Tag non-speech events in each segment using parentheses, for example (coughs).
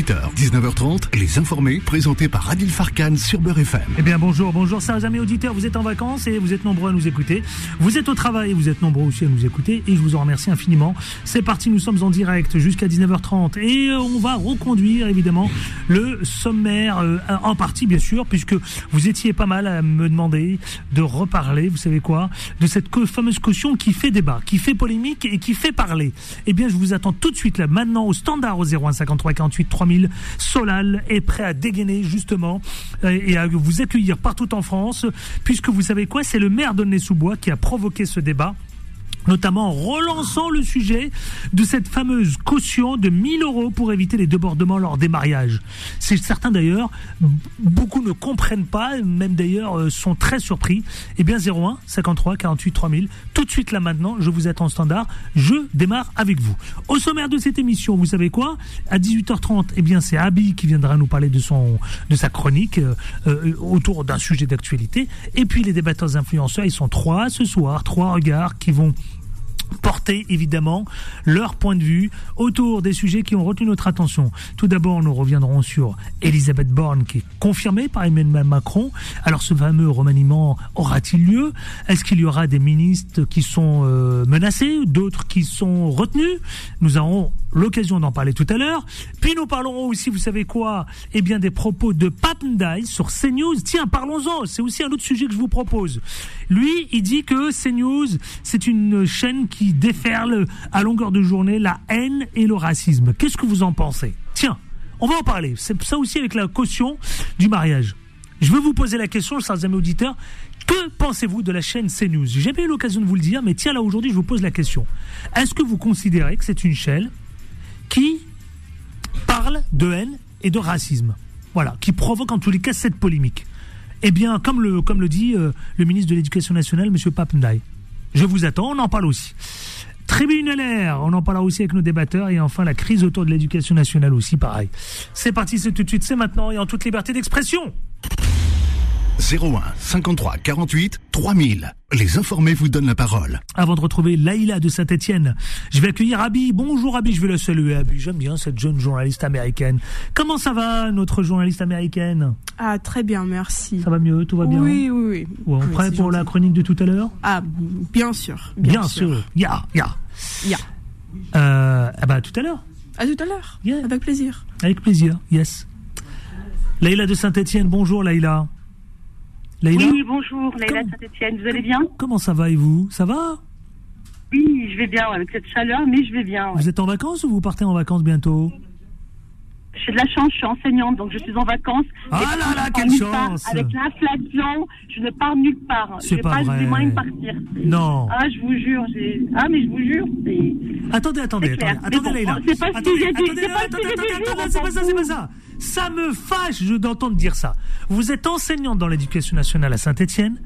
18h, 19h30, Les Informés, présentés par Adil Farkan sur Beurre FM. Eh bien bonjour, bonjour, chers amis auditeurs, vous êtes en vacances et vous êtes nombreux à nous écouter. Vous êtes au travail, vous êtes nombreux aussi à nous écouter et je vous en remercie infiniment. C'est parti, nous sommes en direct jusqu'à 19h30 et on va reconduire évidemment le sommaire euh, en partie bien sûr puisque vous étiez pas mal à me demander de reparler, vous savez quoi, de cette fameuse caution qui fait débat, qui fait polémique et qui fait parler. Eh bien je vous attends tout de suite là maintenant au standard au 0153 48 3000. Solal est prêt à dégainer justement euh, et à vous accueillir partout en France, puisque vous savez quoi, c'est le maire d'Aulnay-sous-Bois qui a provoqué ce débat notamment en relançant le sujet de cette fameuse caution de 1000 euros pour éviter les débordements lors des mariages. C'est certain d'ailleurs, beaucoup ne comprennent pas, même d'ailleurs euh, sont très surpris. Eh bien 01 53 48 3000, tout de suite là maintenant, je vous attends standard, je démarre avec vous. Au sommaire de cette émission, vous savez quoi? À 18h30, eh bien c'est Abby qui viendra nous parler de son de sa chronique euh, euh, autour d'un sujet d'actualité. Et puis les débatteurs influenceurs, ils sont trois ce soir, trois regards qui vont porter évidemment leur point de vue autour des sujets qui ont retenu notre attention. Tout d'abord, nous reviendrons sur Elisabeth Borne qui est confirmée par Emmanuel Macron. Alors ce fameux remaniement aura-t-il lieu? Est-ce qu'il y aura des ministres qui sont euh, menacés, d'autres qui sont retenus? Nous aurons l'occasion d'en parler tout à l'heure. Puis nous parlerons aussi, vous savez quoi Eh bien des propos de Papendai sur CNews. Tiens, parlons-en, c'est aussi un autre sujet que je vous propose. Lui, il dit que CNews, c'est une chaîne qui qui déferle à longueur de journée la haine et le racisme. Qu'est-ce que vous en pensez? Tiens, on va en parler. C'est ça aussi avec la caution du mariage. Je veux vous poser la question, chers amis auditeurs. Que pensez-vous de la chaîne CNews? J'ai jamais eu l'occasion de vous le dire, mais tiens, là aujourd'hui, je vous pose la question. Est-ce que vous considérez que c'est une chaîne qui parle de haine et de racisme Voilà, qui provoque en tous les cas cette polémique. Eh bien, comme le, comme le dit euh, le ministre de l'Éducation nationale, M. Papendai, je vous attends, on en parle aussi. Tribune LR, on en parlera aussi avec nos débatteurs. Et enfin, la crise autour de l'éducation nationale aussi, pareil. C'est parti, c'est tout de suite, c'est maintenant et en toute liberté d'expression. 01 53 48 3000. Les informés vous donnent la parole. Avant de retrouver Laïla de Saint-Etienne, je vais accueillir Abby. Bonjour Abby, je vais la saluer Abby. J'aime bien cette jeune journaliste américaine. Comment ça va, notre journaliste américaine? Ah, très bien, merci. Ça va mieux, tout va bien? Oui, oui, oui. on prêt pour la chronique de tout à l'heure? Ah, bien sûr. Bien, sûr. Ya, ya. Ya. Euh, ah bah, tout à l'heure. À tout à l'heure. Avec plaisir. Avec plaisir, yes. Laïla de Saint-Etienne, bonjour Laïla. Oui, bonjour, Laïla Saint-Etienne, vous allez bien Comment ça va et vous? Ça va? Oui, je vais bien, avec cette chaleur, mais je vais bien. Vous êtes en vacances ou vous partez en vacances bientôt? J'ai de la chance, je suis enseignante, donc je suis en vacances. Ah là là, quelle chance Avec l'inflation, je ne pars nulle part. C'est pas, pas vrai. moyens de partir. Non. Ah, je vous jure. Ah, mais je vous jure. Attendez, attendez, attendez, attendez, Leïla. C'est pas attendez, ce attendez, attendez, attendez, c'est pas ça, c'est pas ça. Ça me fâche d'entendre dire ça. Vous êtes enseignante dans l'éducation nationale à Saint-Etienne,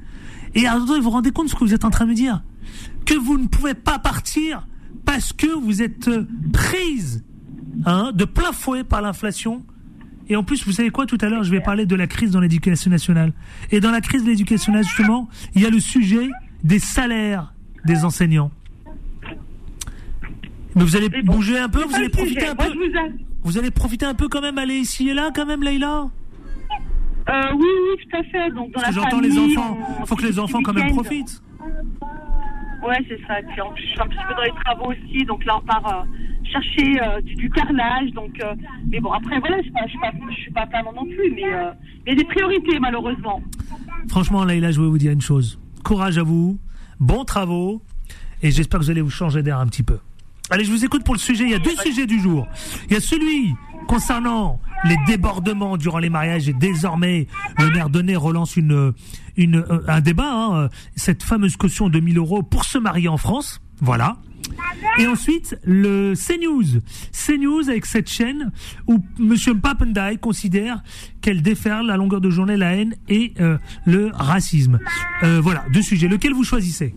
et attendez, vous vous rendez compte de ce que vous êtes en train de me dire? Que vous ne pouvez pas partir parce que vous êtes prise hein, de plein fouet par l'inflation. Et en plus, vous savez quoi, tout à l'heure, je vais parler de la crise dans l'éducation nationale. Et dans la crise de l'éducation nationale, justement, il y a le sujet des salaires des enseignants. Mais vous allez bouger un peu, vous allez profiter un peu. Vous allez profiter un peu quand même, aller ici et là, quand même, Leïla euh, Oui, oui, tout à fait. Donc, dans Parce que j'entends les enfants. Il faut que les enfants quand même profitent. Ouais, c'est ça. Puis en plus, je suis un petit peu dans les travaux aussi, donc là, on part euh, chercher euh, du, du, carrelage. Donc, euh, mais bon, après, voilà, je ne suis, pas, je suis pas non plus, mais il y a des priorités, malheureusement. Franchement, Leïla, je vais vous dire une chose. Courage à vous, bons travaux, et j'espère que vous allez vous changer d'air un petit peu. Allez, je vous écoute pour le sujet. Il y a deux sujets du jour. Il y a celui concernant les débordements durant les mariages et désormais le maire Donnet relance une, une, un débat, hein, cette fameuse caution de 1000 euros pour se marier en France. Voilà. Et ensuite, le CNews. CNews avec cette chaîne où M. Papendai considère qu'elle déferle à longueur de journée la haine et euh, le racisme. Euh, voilà, deux sujets. Lequel vous choisissez?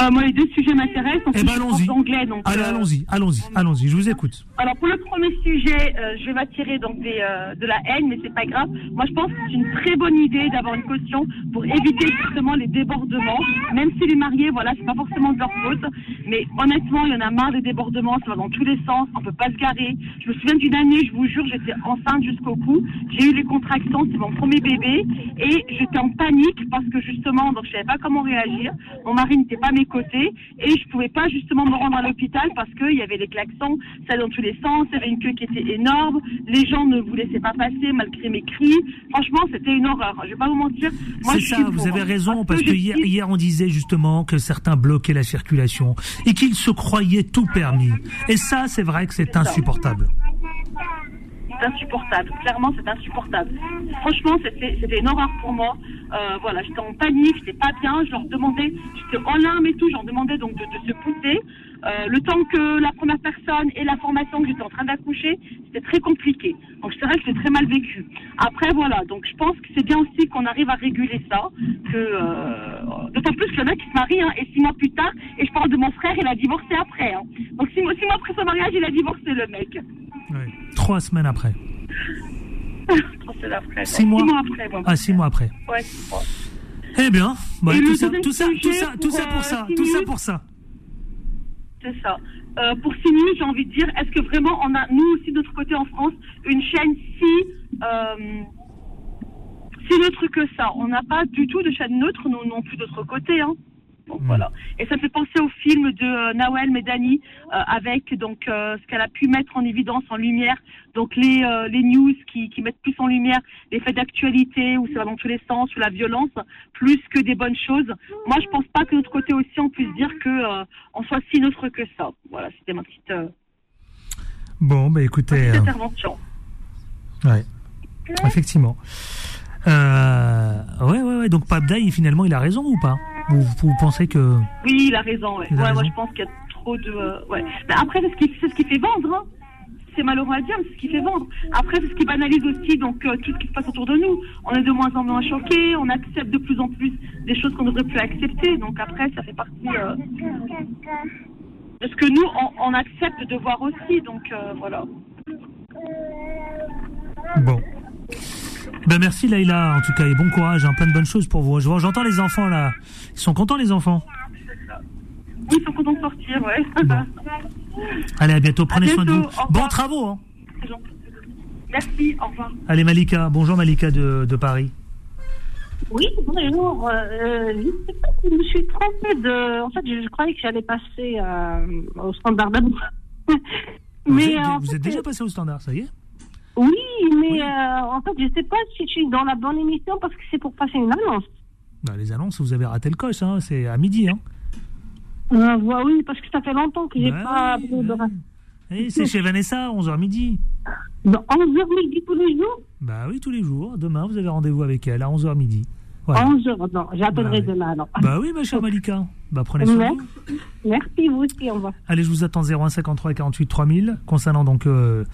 Euh, moi, les deux sujets m'intéressent. En Eh ben, allons-y. d'anglais, donc, Allez, euh, allons-y, allons-y, allons-y, je vous écoute. Alors pour le premier sujet, euh, je vais m'attirer donc des, de la haine, mais c'est pas grave. Moi, je pense que c'est une très bonne idée d'avoir une caution pour éviter justement les débordements. Même si les mariés, voilà, c'est pas forcément de leur faute, mais honnêtement, il y en a marre des débordements. Ça va dans tous les sens. On peut pas se garer. Je me souviens d'une année, je vous jure, j'étais enceinte jusqu'au cou. J'ai eu les contractions, c'est mon premier bébé, et j'étais en panique parce que justement, donc je savais pas comment réagir. Mon mari n'était pas mes côtés et je pouvais pas justement me rendre à l'hôpital parce qu'il y avait les klaxons, ça allait dans tous les sens, il y avait une queue qui était énorme, les gens ne vous laissaient pas passer malgré mes cris. Franchement, c'était une horreur. Je vais pas vous mentir. C'est ça, vous avez hein. raison, parce que hier on disait justement que certains bloquaient la circulation et qu'ils se croyaient tout permis. Et ça, c'est vrai que c'est insupportable. C'est insupportable. Clairement, c'est insupportable. Franchement, c'était une horreur pour moi. Euh, voilà, j'étais en panique, j'étais pas bien. Je leur demandais, j'étais en larmes et tout. Je leur demandais donc de se pousser. Euh, le temps que la première personne ait l'information que j'étais en train d'accoucher, c'était très compliqué. Donc c'est vrai que j'ai très mal vécu. Après voilà, donc je pense que c'est bien aussi qu'on arrive à réguler ça. Que euh, d'autant plus qu'il y en a qui se marient hein, et six mois plus tard, et je parle de mon frère, il a divorcé après. hein. Donc six mois, six mois après son mariage, il a divorcé le mec. Ouais. Trois semaines après. (laughs) C'est après. Six mois. après. bon. Ah, six mois après. Ouais, six mois. Eh bien, bah, Et tout, ça, tout, ça, tout, ça, tout ça pour, euh, ça, six tout ça pour ça. C'est ça. Euh, pour finir, j'ai envie de dire, est-ce que vraiment on a, nous aussi, de notre côté en France, une chaîne si, euh, si neutre que ça? On n'a pas du tout de chaîne neutre, nous non plus de notre côté. Hein. Donc voilà. Et ça me fait penser au film de euh, Nawel Medani euh, avec donc euh, ce qu'elle a pu mettre en évidence, en lumière, donc les euh, les news qui, qui mettent plus en lumière les faits d'actualité où ça va dans tous les sens, ou la violence, plus que des bonnes choses. Moi, je pense pas que de notre côté aussi on puisse dire que euh, on soit si neutre que ça. Voilà, c'était ma petite, Bon, bah écoutez, petite intervention. ouais, effectivement. Euh, ouais, ouais, ouais. Donc Pabdaï, finalement, il a raison ou pas? Vous, vous pensez que Oui, il a raison. Ouais. Il a Ouais, moi, je pense qu'il y a trop de. euh, ouais. Mais après, c'est ce qui, c'est ce qui fait vendre. Hein. C'est malheureux à dire, mais c'est ce qui fait vendre. Après, c'est ce qui banalise aussi donc euh, tout ce qui se passe autour de nous. On est de moins en moins choqués, on accepte de plus en plus des choses qu'on n'aurait plus accepter. Donc après, ça fait partie euh, de ce que nous on, on accepte de voir aussi. Donc euh, voilà. Bon. Ben merci Laïla, en tout cas, et bon courage, hein, plein de bonnes choses pour vous. Je vois- J'entends les enfants là. Ils sont contents les enfants? Ils sont contents de sortir, ouais. Allez, à bientôt, prenez À soin de vous. Bons travaux. Hein. Merci, au revoir. Allez Malika, bonjour Malika de, de Paris. Oui, bonjour. Euh, je ne sais pas si je me suis trompée de. En fait, je, je croyais que j'allais passer euh, au standard d'amour. (laughs) Vous, mais êtes, en vous fait, êtes déjà passé au standard, ça y est? Oui, mais Oui. euh, en fait, je ne sais pas si je suis dans la bonne émission parce que c'est pour passer une annonce. Bah, Les annonces, vous avez raté le coche, hein, c'est à midi. Hein. Euh, ouais, oui, parce que ça fait longtemps que j'ai Bah pas de bah c'est chez Vanessa, 11h midi. Dans 11h midi tous les jours? Bah oui, tous les jours. Demain, vous avez rendez-vous avec elle à 11h midi. Voilà. 11h, non, j'appellerai Bah demain alors. Bah oui, ma chère Malika. Bah prenez soin Merci. vous. Merci, vous aussi, au revoir. Allez, je vous attends 0153 48 3000 concernant donc euh,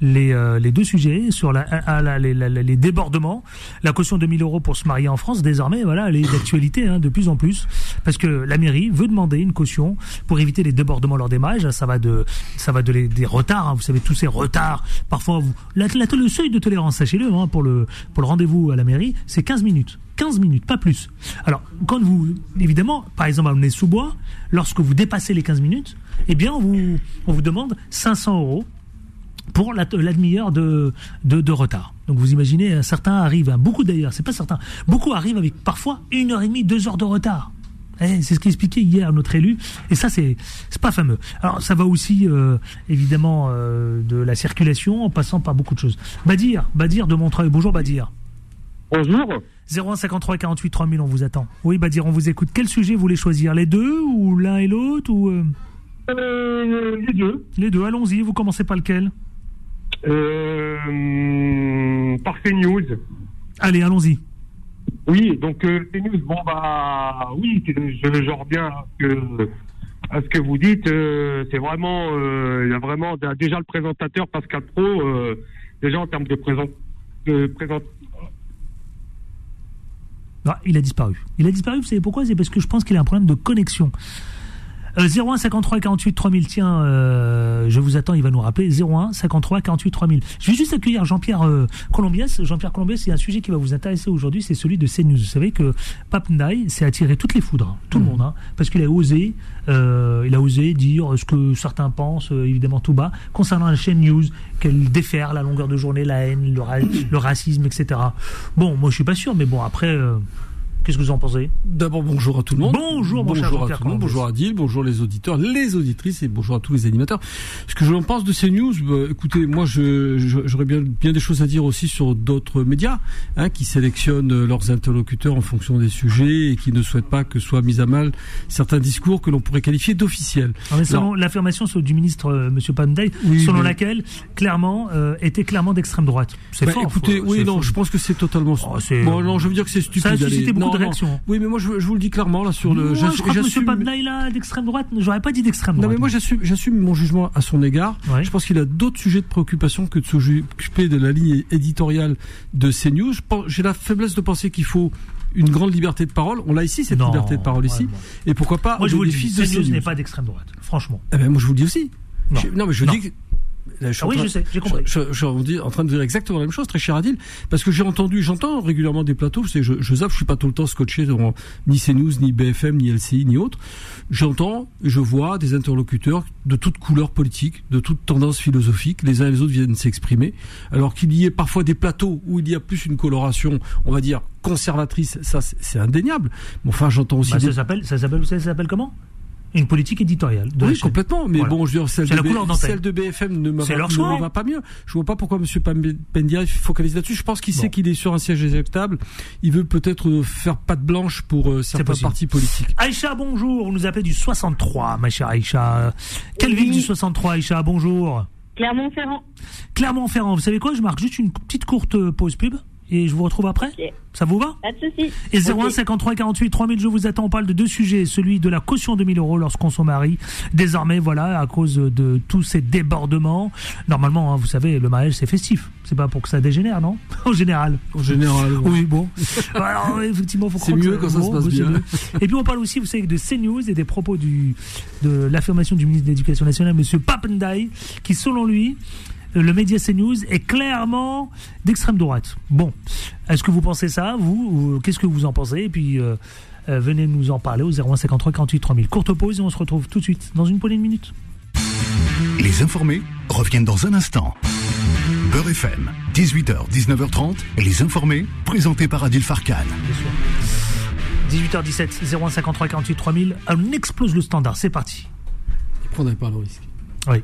les, euh, les deux sujets sur la, à la- les, la- les débordements, la caution de 1000 euros pour se marier en France. Désormais, voilà, elle est d'actualité hein, de plus en plus parce que la mairie veut demander une caution pour éviter les débordements lors des mariages. Ça va de ça va de les- des retards. hein. vous savez tous ces retards. Parfois, vous le seuil de tolérance, sachez-le, hein, pour le pour le rendez-vous à la mairie, c'est 15 minutes. 15 minutes, pas plus. Alors, quand vous, évidemment, par exemple, à Aulnay-sous-Bois, lorsque vous dépassez les 15 minutes, eh bien, on vous, on vous demande 500 euros pour la, demi-heure de, de, retard. Donc vous imaginez, certains arrivent, hein, beaucoup d'ailleurs, c'est pas certains, beaucoup arrivent avec parfois une heure et demie, deux heures de retard. Eh, c'est ce qu'expliquait hier notre élu, et ça c'est c'est pas fameux. Alors ça va aussi euh, évidemment euh, de la circulation en passant par beaucoup de choses. Badir, Badir de Montreuil, bonjour Badir. Bonjour. 0153 48 3000, on vous attend. Oui, Badir, on vous écoute. Quel sujet vous voulez choisir Les deux ou l'un et l'autre ou euh, Euh, les deux. Les deux, allons-y. Vous commencez par lequel? Euh, par CNews. Allez, allons-y. Oui, donc euh, CNews, bon bah oui, je, je reviens à ce que, à ce que vous dites. c'est vraiment, il y a vraiment déjà le présentateur Pascal Pro, déjà en termes de de présent, Ah, il a disparu. Il a disparu, vous savez pourquoi? C'est parce que je pense qu'il a un problème de connexion. Euh, 01 53 48 3000, tiens, euh, je vous attends, il va nous rappeler. 01 53 48 3000. Je vais juste accueillir Jean-Pierre euh, Colombias. Jean-Pierre Colombias, c'est un sujet qui va vous intéresser aujourd'hui, c'est celui de CNews. Vous savez que Pape Ndaye s'est attiré toutes les foudres, tout le monde, hein, parce qu'il a osé, euh, il a osé dire ce que certains pensent, euh, évidemment tout bas, concernant la chaîne News, qu'elle déferle à longueur de journée la haine, le, ra- le racisme, etc. Bon, moi je suis pas sûr, mais bon, après, euh, qu'est-ce que vous en pensez? D'abord, bonjour à tout le monde. Bonjour, cher bonjour à tout le monde. Bonjour Adil, bonjour les auditeurs, les auditrices et bonjour à tous les animateurs. Ce que je en pense de ces news, bah, écoutez, moi, je- je- j'aurais bien, bien des choses à dire aussi sur d'autres médias hein, qui sélectionnent leurs interlocuteurs en fonction des sujets et qui ne souhaitent pas que soient mis à mal certains discours que l'on pourrait qualifier d'officiels. Mais selon l'affirmation du ministre euh, Monsieur Panday, Oui, selon mais- laquelle clairement euh, était clairement d'extrême droite. C'est Bah, écoutez, faut- oui, non, faux. je pense que c'est totalement. Oh, bon, non, je veux dire que c'est stupide. Ça a suscité beaucoup Non, non. réactions. Oui, mais moi, je, je vous le dis clairement là sur le. Moi, je crois que Panday là d'extrême droite, j'aurais pas dit d'extrême Non droite. mais moi j'assume, mon jugement à son égard. Ouais. Je pense qu'il a d'autres sujets de préoccupation que de s'occuper de la ligne éditoriale de CNews. J'ai la faiblesse de penser qu'il faut une grande liberté de parole. On l'a ici cette Non, liberté de parole ici. Et pourquoi pas Moi je vous le dis, de CNews CNews. n'est pas d'extrême droite, franchement. Eh ben, moi je vous le dis aussi. Non. Je- non mais je Non. dis que Là, Ah oui, train- je sais, j'ai compris. Je, je- je suis en train de dire exactement la même chose, très cher Adil, parce que j'ai entendu, j'entends régulièrement des plateaux, c'est je, je zappe, je suis pas tout le temps scotché dans ni CNews, ni BFM, ni LCI, ni autre. J'entends, et je vois des interlocuteurs de toutes couleurs politiques, de toutes tendances philosophiques, les uns et les autres viennent s'exprimer, alors qu'il y ait parfois des plateaux où il y a plus une coloration, on va dire conservatrice, ça c'est indéniable. Mais enfin, j'entends aussi Bah, des ça s'appelle, ça s'appelle, vous savez, ça s'appelle comment? Une politique éditoriale. De oui, complètement. Mais Voilà. bon, je veux dire, celle de, la B- couleur d'antenne. celle de BFM ne va, pas mieux. Je vois pas pourquoi M. Pendia focalise là-dessus. Je pense qu'il Bon. sait qu'il est sur un siège éjectable. Il veut peut-être euh, faire patte blanche pour euh, certains partis politiques. Aïcha, bonjour. Vous nous appelez du 63, ma chère Aïcha. Quelle Oui. ville du 63, Aïcha? Bonjour. Clermont-Ferrand. Clermont-Ferrand. Vous savez quoi? Je marque juste une petite courte euh, pause pub et je vous retrouve après. Ça vous va Pas de soucis. Et 01 Ok. 53 48 3000, je vous attends. On parle de deux sujets. Celui de la caution de 1000 euros lorsqu'on se marie. Désormais, voilà, à cause de tous ces débordements. Normalement, hein, vous savez, le mariage, c'est festif. C'est pas pour que ça dégénère, non (laughs) En général. En général. Oui, bon. Alors, effectivement, faut C'est mieux ça- quand ça se passe bien. mieux. Et puis, on parle aussi, vous savez, de CNews et des propos du, de l'affirmation du ministre de l'Éducation nationale, monsieur Papendai, qui, selon lui, le média CNews est clairement d'extrême droite. Bon, est-ce que vous pensez ça, vous ou Qu'est-ce que vous en pensez? Et puis, euh, euh, venez nous en parler au 0153 48 3000. Courte pause et on se retrouve tout de suite dans une poignée de minutes. Les informés reviennent dans un instant. Beurre FM, 18h, 19h30, les informés, présentés par Adil Farkan. Bien sûr. 18h17, 0153 48 3000. On explose le standard. C'est parti. Il prendrait pas le risque. Oui.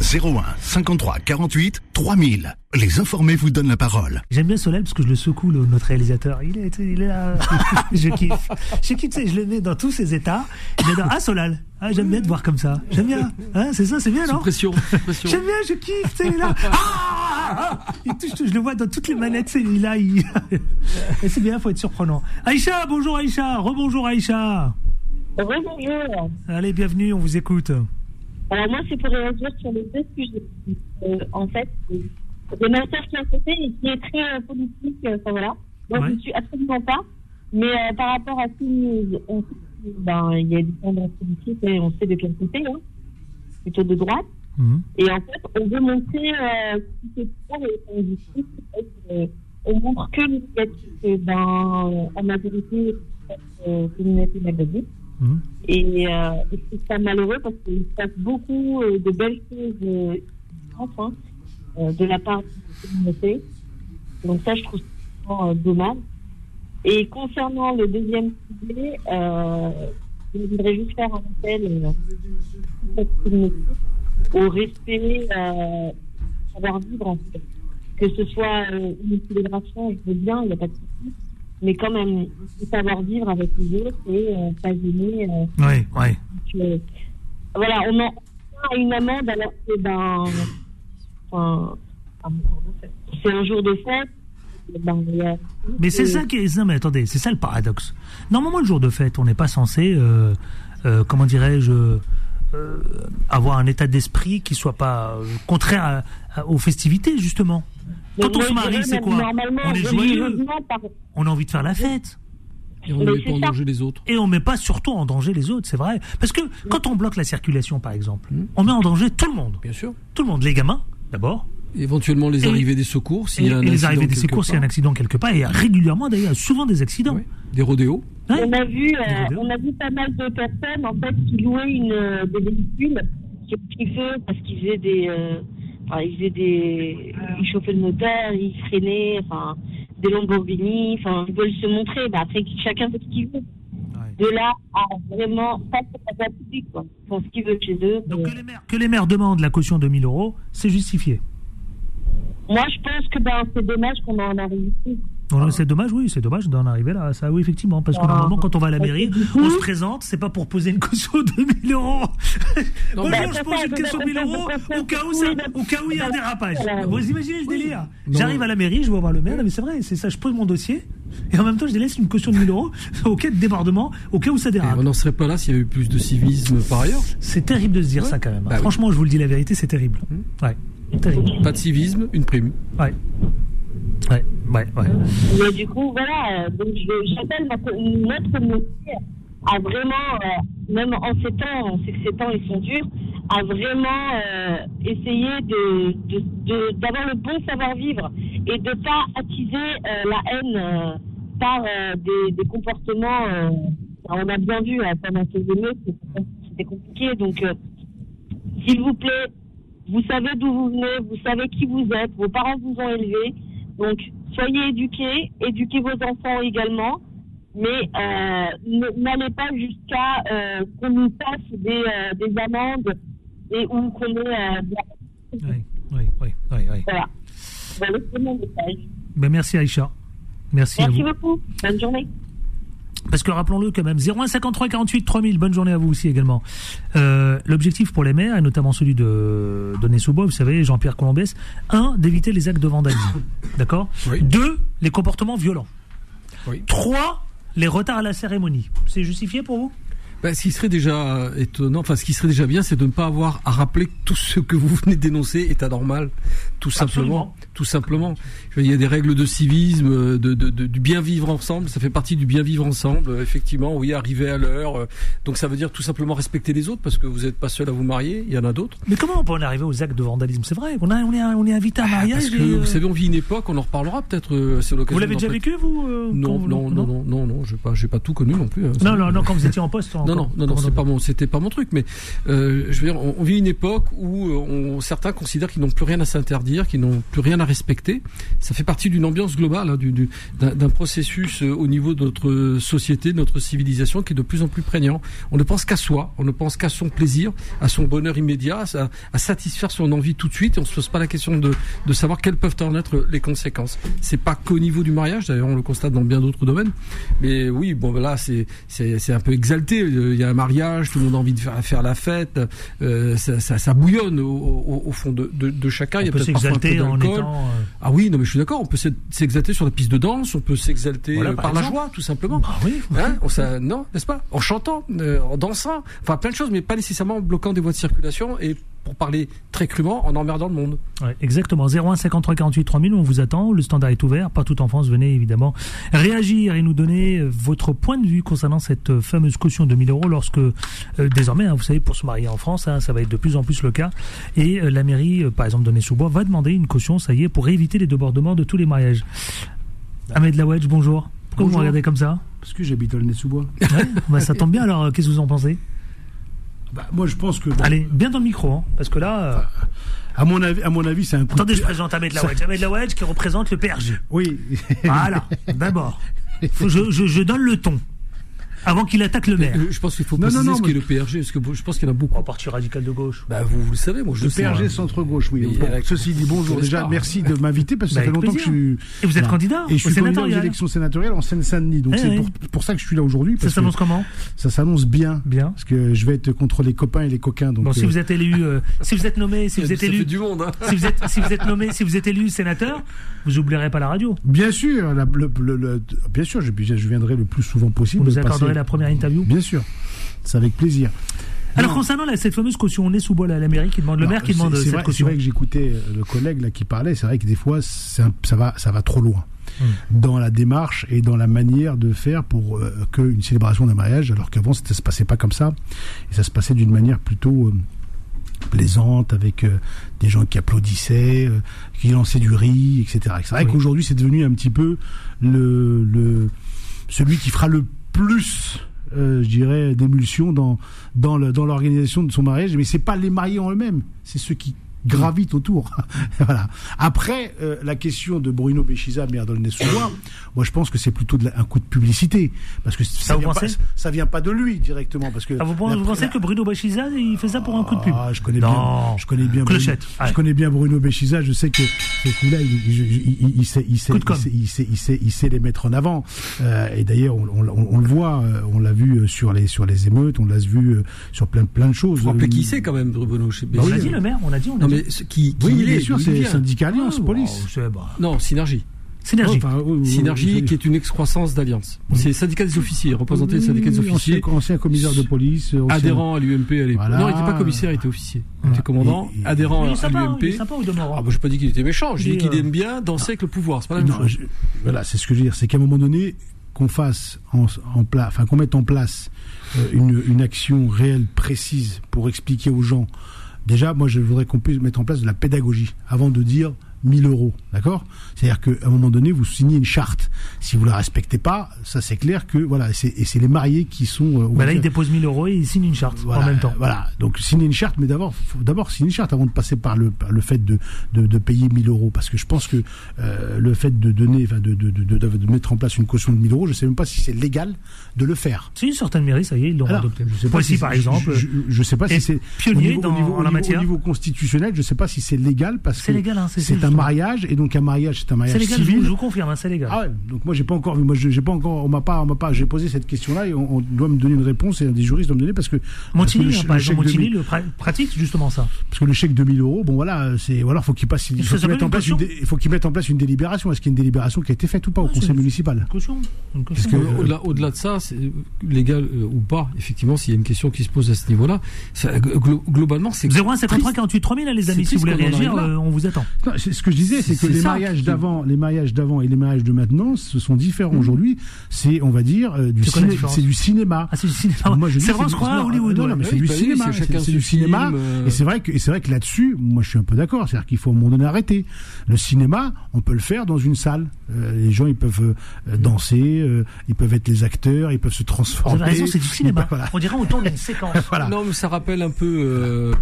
01 53 48 3000. Les informés vous donnent la parole. J'aime bien Solal parce que je le secoue, le- notre réalisateur. Il est, il est là. (laughs) je kiffe. Je kiffe, je le mets dans tous ses états. J'adore. Ah, Solal. Ah, j'aime bien te voir comme ça. J'aime bien. Hein, c'est ça, c'est bien, non? Pression. pression. J'aime bien, je kiffe, il est là. Ah il touche tout, je le vois dans toutes les manettes, tu sais, il est là. Il... (laughs) Et c'est bien, faut être surprenant. Aïcha, bonjour Aïcha. Rebonjour Aïcha. Rebonjour. Allez, bienvenue, on vous écoute. Alors moi, c'est pour réagir sur les deux sujets. Euh, en fait, euh, de ma sœur qui côté et qui est très euh, politique, euh, enfin voilà. Moi, Ouais. je ne suis absolument pas. Mais euh, par rapport à CNews, on ben, il y a des tendances politiques et on sait de quel côté, hein, plutôt de droite. Mhm. Et en fait, on veut montrer euh, ce qui se On montre que le négatif, ben, en majorité, euh, communauté magazine. Mhm. Et, euh, et c'est ça malheureux parce qu'il se passe beaucoup euh, de belles choses euh, euh, de la part de la communauté. Donc ça, je trouve ça dommage. Et concernant le deuxième sujet, je voudrais juste faire un appel au respect, euh, savoir vivre en. Que ce soit une célébration, je veux bien, il n'y a pas de souci. Mais quand même, savoir vivre avec les autres et euh, pas gêner. euh, Oui, oui. que- voilà, on en a une amende alors que ben, enfin, c'est un jour de fête. Ben, a- Mais c'est ça qui est. Non, mais attendez, c'est ça le paradoxe. Normalement, le jour de fête, on n'est pas censé, euh, euh, comment dirais-je, euh, avoir un état d'esprit qui soit pas euh, contraire à- à- aux festivités, justement. Quand on se marie, c'est quoi normalement, On est joyeux, on a envie de faire la fête. Et on ne met pas en danger les autres. Et on met pas surtout en danger les autres, c'est vrai. Parce que quand on bloque la circulation, par exemple, on met en danger tout le monde. Bien sûr. Tout le monde, les gamins, d'abord, Éventuellement les Et- arrivées des secours, s'il y a un et les accident arrivées des quelque secours s'il y a un part. accident quelque part. Et régulièrement, d'ailleurs, souvent des accidents. Oui. Des rodéos. Hein On a vu, euh, Des vidéos. on a vu pas mal de personnes en fait qui louaient une, euh, des véhicules qui qui faisaient parce qu'ils faisaient des, euh, enfin, ils faisaient des, ils chauffaient le moteur, ils freinaient, enfin des Lamborghini, enfin ils veulent se montrer. Bah après chacun fait ce qu'il veut. De là à vraiment pas public quoi. Ils font ce qu'ils veulent chez eux. Donc Euh, que les maires, que les maires demandent la caution de 1000 euros, c'est justifié. Moi je pense que ben c'est dommage qu'on en arrive ici. Non, C'est dommage, oui, c'est dommage d'en arriver là. Ça, oui, effectivement, parce que Ah. normalement, quand on va à la mairie, on se présente, c'est pas pour poser une caution de 1000 euros. Bonjour, je pose une question de ça, 1000 c'est euros au cas où, ça, au cas où il y a un dérapage. Vous imaginez le délire. J'arrive à la mairie, je vais voir le maire, mais c'est vrai, c'est ça, je pose mon dossier et en même temps, je laisse une caution de 1000 euros (laughs) au cas de débordement, au cas où ça Et dérape. on n'en serait pas là s'il y avait eu plus de civisme par ailleurs? C'est terrible de se dire Ouais. ça quand même. Bah oui. Franchement, je vous le dis la vérité, c'est terrible. Ouais, terrible. Pas de civisme, une prime. Ouais. Ouais, ouais, ouais. Mais du coup, voilà, euh, donc je- j'appelle notre communauté à vraiment, euh, même en ces temps, on sait que ces temps ils sont durs, à vraiment euh, essayer de de- de- d'avoir le bon savoir-vivre et de pas attiser euh, la haine euh, par euh, des, des comportements. euh, on a bien vu euh, pendant ces émeutes, c'était- c'était compliqué, donc euh, s'il vous plaît, vous savez d'où vous venez, vous savez qui vous êtes, vos parents vous ont élevé. Donc, soyez éduqués, éduquez vos enfants également, mais euh, n'allez pas jusqu'à euh, qu'on nous passe des, euh, des amendes et ou qu'on ait... Euh, Oui, oui, oui, oui, oui. Voilà. Voilà, c'est mon message. Ben, merci Aïcha. Merci, Merci à vous. beaucoup. Bonne journée. Parce que rappelons-le quand même, 0153 48 3000, bonne journée à vous aussi également. Euh, L'objectif pour les maires, et notamment celui de donner sous bois, vous savez, Jean-Pierre Colombès, un, d'éviter les actes de vandalisme. (coughs) D'accord? Oui. Deux, les comportements violents. Oui. Trois, les retards à la cérémonie. C'est justifié pour vous? Ben, ce qui serait déjà étonnant, enfin ce qui serait déjà bien, c'est de ne pas avoir à rappeler que tout ce que vous venez de dénoncer est anormal, tout simplement. Absolument. Tout simplement. Je dire, Il y a des règles de civisme, euh, de, de- de- du bien vivre ensemble. Ça fait partie du bien vivre ensemble. euh, Effectivement, oui, arriver à l'heure. euh, Donc ça veut dire tout simplement respecter les autres parce que vous n'êtes pas seul à vous marier. Il y en a d'autres. Mais comment on peut en arriver aux actes de vandalisme? C'est vrai, on, a, on, est, on est invité à un mariage. Parce que et, vous savez, on vit une époque. On en reparlera peut-être. euh, vous l'avez déjà vécu, vous euh, Non, vous- non, non, non, non, pas, j'ai pas tout connu non plus. hein. Non, non, non, quand vous étiez en poste. Non, non, non, non, c'est pas mon, c'était pas mon truc, mais euh, je veux dire, on, on vit une époque où euh, on, certains considèrent qu'ils n'ont plus rien à s'interdire, qu'ils n'ont plus rien à respecter. Ça fait partie d'une ambiance globale, hein, du, du- d'un, processus euh, au niveau de notre société, de notre civilisation, qui est de plus en plus prégnant. On ne pense qu'à soi, on ne pense qu'à son plaisir, à son bonheur immédiat, à, à satisfaire son envie tout de suite, et on se pose pas la question de, de savoir quelles peuvent en être les conséquences. C'est pas qu'au niveau du mariage, d'ailleurs, on le constate dans bien d'autres domaines. Mais oui, bon, là, c'est, c'est, c'est un peu exalté. Euh, Il y a un mariage, tout le monde a envie de faire, faire la fête. Euh, ça, ça, ça bouillonne au, au, au fond de, de, de chacun. Il y a peut peut-être parfois un peu s'exalter en étant. euh, Ah oui, non, mais je suis d'accord. On peut s'e- s'exalter sur la piste de danse. On peut s'exalter Voilà, par par, la joie, tout simplement. Ah oui, Hein on non, n'est-ce pas? En chantant, euh, en dansant, enfin plein de choses, mais pas nécessairement en bloquant des voies de circulation et pour parler très crûment, en emmerdant le monde. Ouais, exactement. 01 53 48 3000, on vous attend. Le standard est ouvert. Partout en France, venez évidemment réagir et nous donner euh, votre point de vue concernant cette euh, fameuse caution de 1000 euros lorsque, euh, désormais, hein, vous savez, pour se marier en France, hein, ça va être de plus en plus le cas. Et euh, la mairie, euh, par exemple, de Nessoubois, va demander une caution, ça y est, pour éviter les débordements de tous les mariages. Ahmed Lawedge, bonjour. Pourquoi vous me regardez comme ça? Parce que j'habite dans le Nez-sous-Bois. Ouais, bah, Ça tombe bien, alors qu'est-ce que vous en pensez? Bah, moi, je pense que. Allez, bien dans le micro, hein, parce que là... euh, À mon avis, à mon avis, c'est un coup. de Attendez, je pied- présente Ahmed Lawedge. Ahmed Lawedge qui représente le PRG. Oui. Voilà, d'abord. (laughs) Je, je, je donne le ton. Avant qu'il attaque le maire. Euh, Je pense qu'il faut Non, préciser non, non, ce moi, qu'est le PRG, parce que je pense qu'il y en a beaucoup. En parti radical de gauche. Bah, vous, vous le savez, moi je Le le. PRG hein. centre-gauche, oui. Mais Bon, avec- ceci dit, bonjour. Déjà, merci de m'inviter parce que Bah, ça fait avec longtemps que je suis. Et vous êtes candidat Et je suis candidat aux élections sénatoriales en Seine-Saint-Denis. Donc Eh c'est oui. pour, pour ça que je suis là aujourd'hui. Ça s'annonce comment? Ça s'annonce bien. Bien. Parce que je vais être contre les copains et les coquins. Donc, Bon, si euh, vous êtes élu, euh, si vous êtes nommé, si vous êtes fait élu, du monde, hein. si vous êtes, si vous êtes nommé, si vous êtes élu sénateur, vous oublierez pas la radio. Bien sûr, bien sûr, je, viendrai le plus souvent possible. Vous la première interview. Bien sûr, c'est avec plaisir. Alors concernant cette fameuse caution, on est sous bol à la mairie qui demande le Non, maire qui demande cette vrai, C'est vrai que j'écoutais euh, le collègue là qui parlait. C'est vrai que des fois, un- ça va, ça va trop loin Hmm. dans la démarche et dans la manière de faire pour euh, qu'une célébration d'un mariage, alors qu'avant, ça se passait pas comme ça. Et ça se passait d'une manière plutôt euh, plaisante avec euh, des gens qui applaudissaient, qui lançaient du riz, etc. C'est vrai Oui. qu'aujourd'hui, c'est devenu un petit peu le, le celui qui fera le plus. euh, je dirais d'émulsion dans dans l'organisation de son mariage mais c'est pas les mariés en eux-mêmes c'est ceux qui gravitent autour (laughs) voilà après euh, la question de Bruno Béchiza maire d'Aulnay-sous-Bois moi je pense que c'est plutôt de la- un coup de publicité parce que ça, vous vient pas, pensez? ça vient pas de lui directement parce que Ah, vous, pensez- la- vous pensez que Bruno Bachiza, il fait ça pour un coup de pub? Ah, je connais Non. bien. Je connais bien. Clochette. Bruno, Ouais. Je connais bien Bruno Béchiza. Je sais que ces coups-là, il, il- il- il sait, il sait, Coup de il com'. sait, il sait, il sait, il sait les mettre en avant. Euh, et d'ailleurs, on, on- on- on le voit. euh, On l'a vu euh, sur les sur les émeutes. On l'a vu sur plein plein de choses. Faut rappeler Euh, qui c'est quand même, Bruno. chez On a dit le maire, on a dit, on a Non dit. Qui, qui Oui, il bien est, sûr, c'est syndicat Alliance, Ah, police. wow, bah, Non, Synergie. Synergie. Enfin, oui, oui, Synergie oui, qui est une excroissance d'Alliance. C'est le syndicat des officiers, représenté le syndicat des oui, officiers, Ancien, ancien commissaire de police. ancien- adhérent à l'UMP à l'époque. Voilà. Non, il n'était pas commissaire, il était officier. Il était commandant, Et- et- adhérent il est à sympa, hein, il est l'UMP. sympa. Ah, bah, j'ai pas dit qu'il était méchant, j'ai dit qu'il euh, aime bien danser avec le pouvoir. C'est pas la même Non, chose. je- voilà, c'est ce que je veux dire, c'est qu'à un moment donné, qu'on fasse en, en place, enfin qu'on mette en place euh, une, une action réelle, précise, pour expliquer aux gens. Déjà, moi, je voudrais qu'on puisse mettre en place de la pédagogie avant de dire 1000 euros, d'accord? C'est-à-dire qu'à un moment donné, vous signez une charte. Si vous la respectez pas, ça c'est clair que voilà, et c'est c'est les mariés qui sont. euh, Bah là, il dire- dépose 1000 euros et il signe une charte voilà, en même temps. Voilà, donc signer une charte, mais d'abord, d'abord signer une charte avant de passer par le, par le fait de, de, de payer 1000 euros. Parce que je pense que euh, le fait de donner, enfin, de, de, de, mettre en place une caution de 1000 euros, je sais même pas si c'est légal de le faire. Si certaines mairies, ça y est, ils l'ont adopté. je sais pas si- par exemple. Je, je, je sais pas si c'est pionnier au niveau, dans- au niveau, la matière. au niveau constitutionnel. Je sais pas si c'est légal parce C'est que légal, hein, c'est- c'est c'est un. Mariage et donc un mariage c'est un C'est mariage légal, je civil. vous, je vous confirme, hein, c'est légal. Ah ouais, donc moi j'ai pas encore vu, moi j'ai pas encore, on m'a pas, on m'a pas, j'ai posé cette question-là et on, on doit me donner une réponse et un des juristes doit me donner parce que parce que Montigny, le hein, par exemple, Montigny mille- le pra- pratique justement ça. parce que le chèque de 1000 euros, bon voilà, c'est voilà, faut qu'il passe, il faut qu'il mette en une place une, dé- faut qu'il mette en place une délibération. Est-ce qu'il y a une délibération qui a été faite ou pas au Ouais, conseil municipal Une caution. Une caution. que- Au- Au-delà, au-delà de ça, c'est, euh, légal euh, ou pas, effectivement, s'il y a une question qui se pose à ce niveau-là, globalement, c'est 01 73 triste. 48 3000, là, les amis, si vous voulez réagir, euh, on vous attend. Ce que je disais, c'est que les mariages qui- d'avant, les mariages d'avant et les mariages de maintenant, ce sont différents aujourd'hui. C'est, on va dire, euh, du C'est ciné- du cinéma. Ah, c'est du cinéma. Moi, je dis, c'est vrai, Hollywood. non, mais c'est du bah cinéma. c'est du cinéma. euh. Et c'est vrai que, et c'est vrai que là-dessus, moi, je suis un peu d'accord. C'est-à-dire qu'il faut à un moment donné arrêter. Le cinéma, on peut le faire dans une salle. Euh, les gens, ils peuvent euh, danser, ils peuvent être les acteurs, ils peuvent se Vous transformer. avez raison, c'est du cinéma. (laughs) On dirait autour d'une (laughs) séquence. Non, mais ça rappelle un peu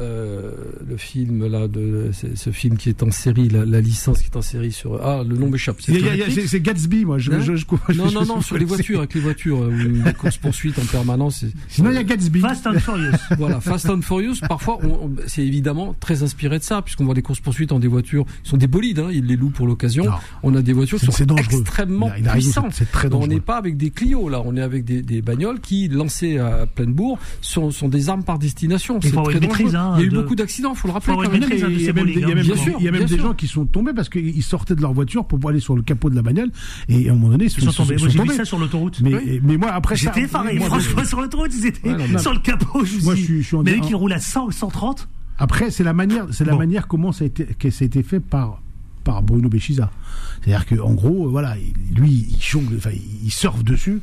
euh, le film là, de ce, ce film qui est en série, la, la licence qui est en série sur. Ah, le nom m'échappe. c'est Il y a- il y a- Netflix C'est c'est Gatsby, moi. Je, Hein je, je- Non, je- non, non, je- sur les voitures, avec les voitures, euh, où les courses poursuites en permanence. Sinon, il y a Gatsby. Fast and Furious. (laughs) Voilà, Fast and Furious, parfois, on- on- c'est évidemment très inspiré de ça, puisqu'on voit des courses poursuites en des voitures, qui sont des bolides, hein, ils les louent pour l'occasion. Non. On a des voitures qui sont c'est dangereux. extrêmement Il a- il a puissantes. c'est- c'est très Donc, on dangereux. n'est pas avec des Clio, là, on est avec des, des bagnoles qui, lancées à pleine bourre, sont, sont des armes par destination. Il faut C'est avoir très une dangereux. Hein, Il y a eu de- beaucoup d'accidents, faut le rappeler. Quand même. il y a même, des- Bien sûr, gens qui sont tombés parce qu'ils sortaient de leur voiture pour aller sur le capot de la bagnole et à un moment donné Ils sont tombés. Moi, j'ai vu ça sur l'autoroute. Mais, Oui. mais moi après J'étais effaré. Franchement, sur l'autoroute, ils étaient Ouais, non, non. sur le capot. Je Moi, suis je suis- en Mais eux qui roulent à 100, 130. Après, c'est la manière, c'est la Bon. manière comment ça a été, que ça a été fait par par Bruno Béchiza. C'est-à-dire que en gros, voilà, il- lui, il jongle, enfin, il surfe dessus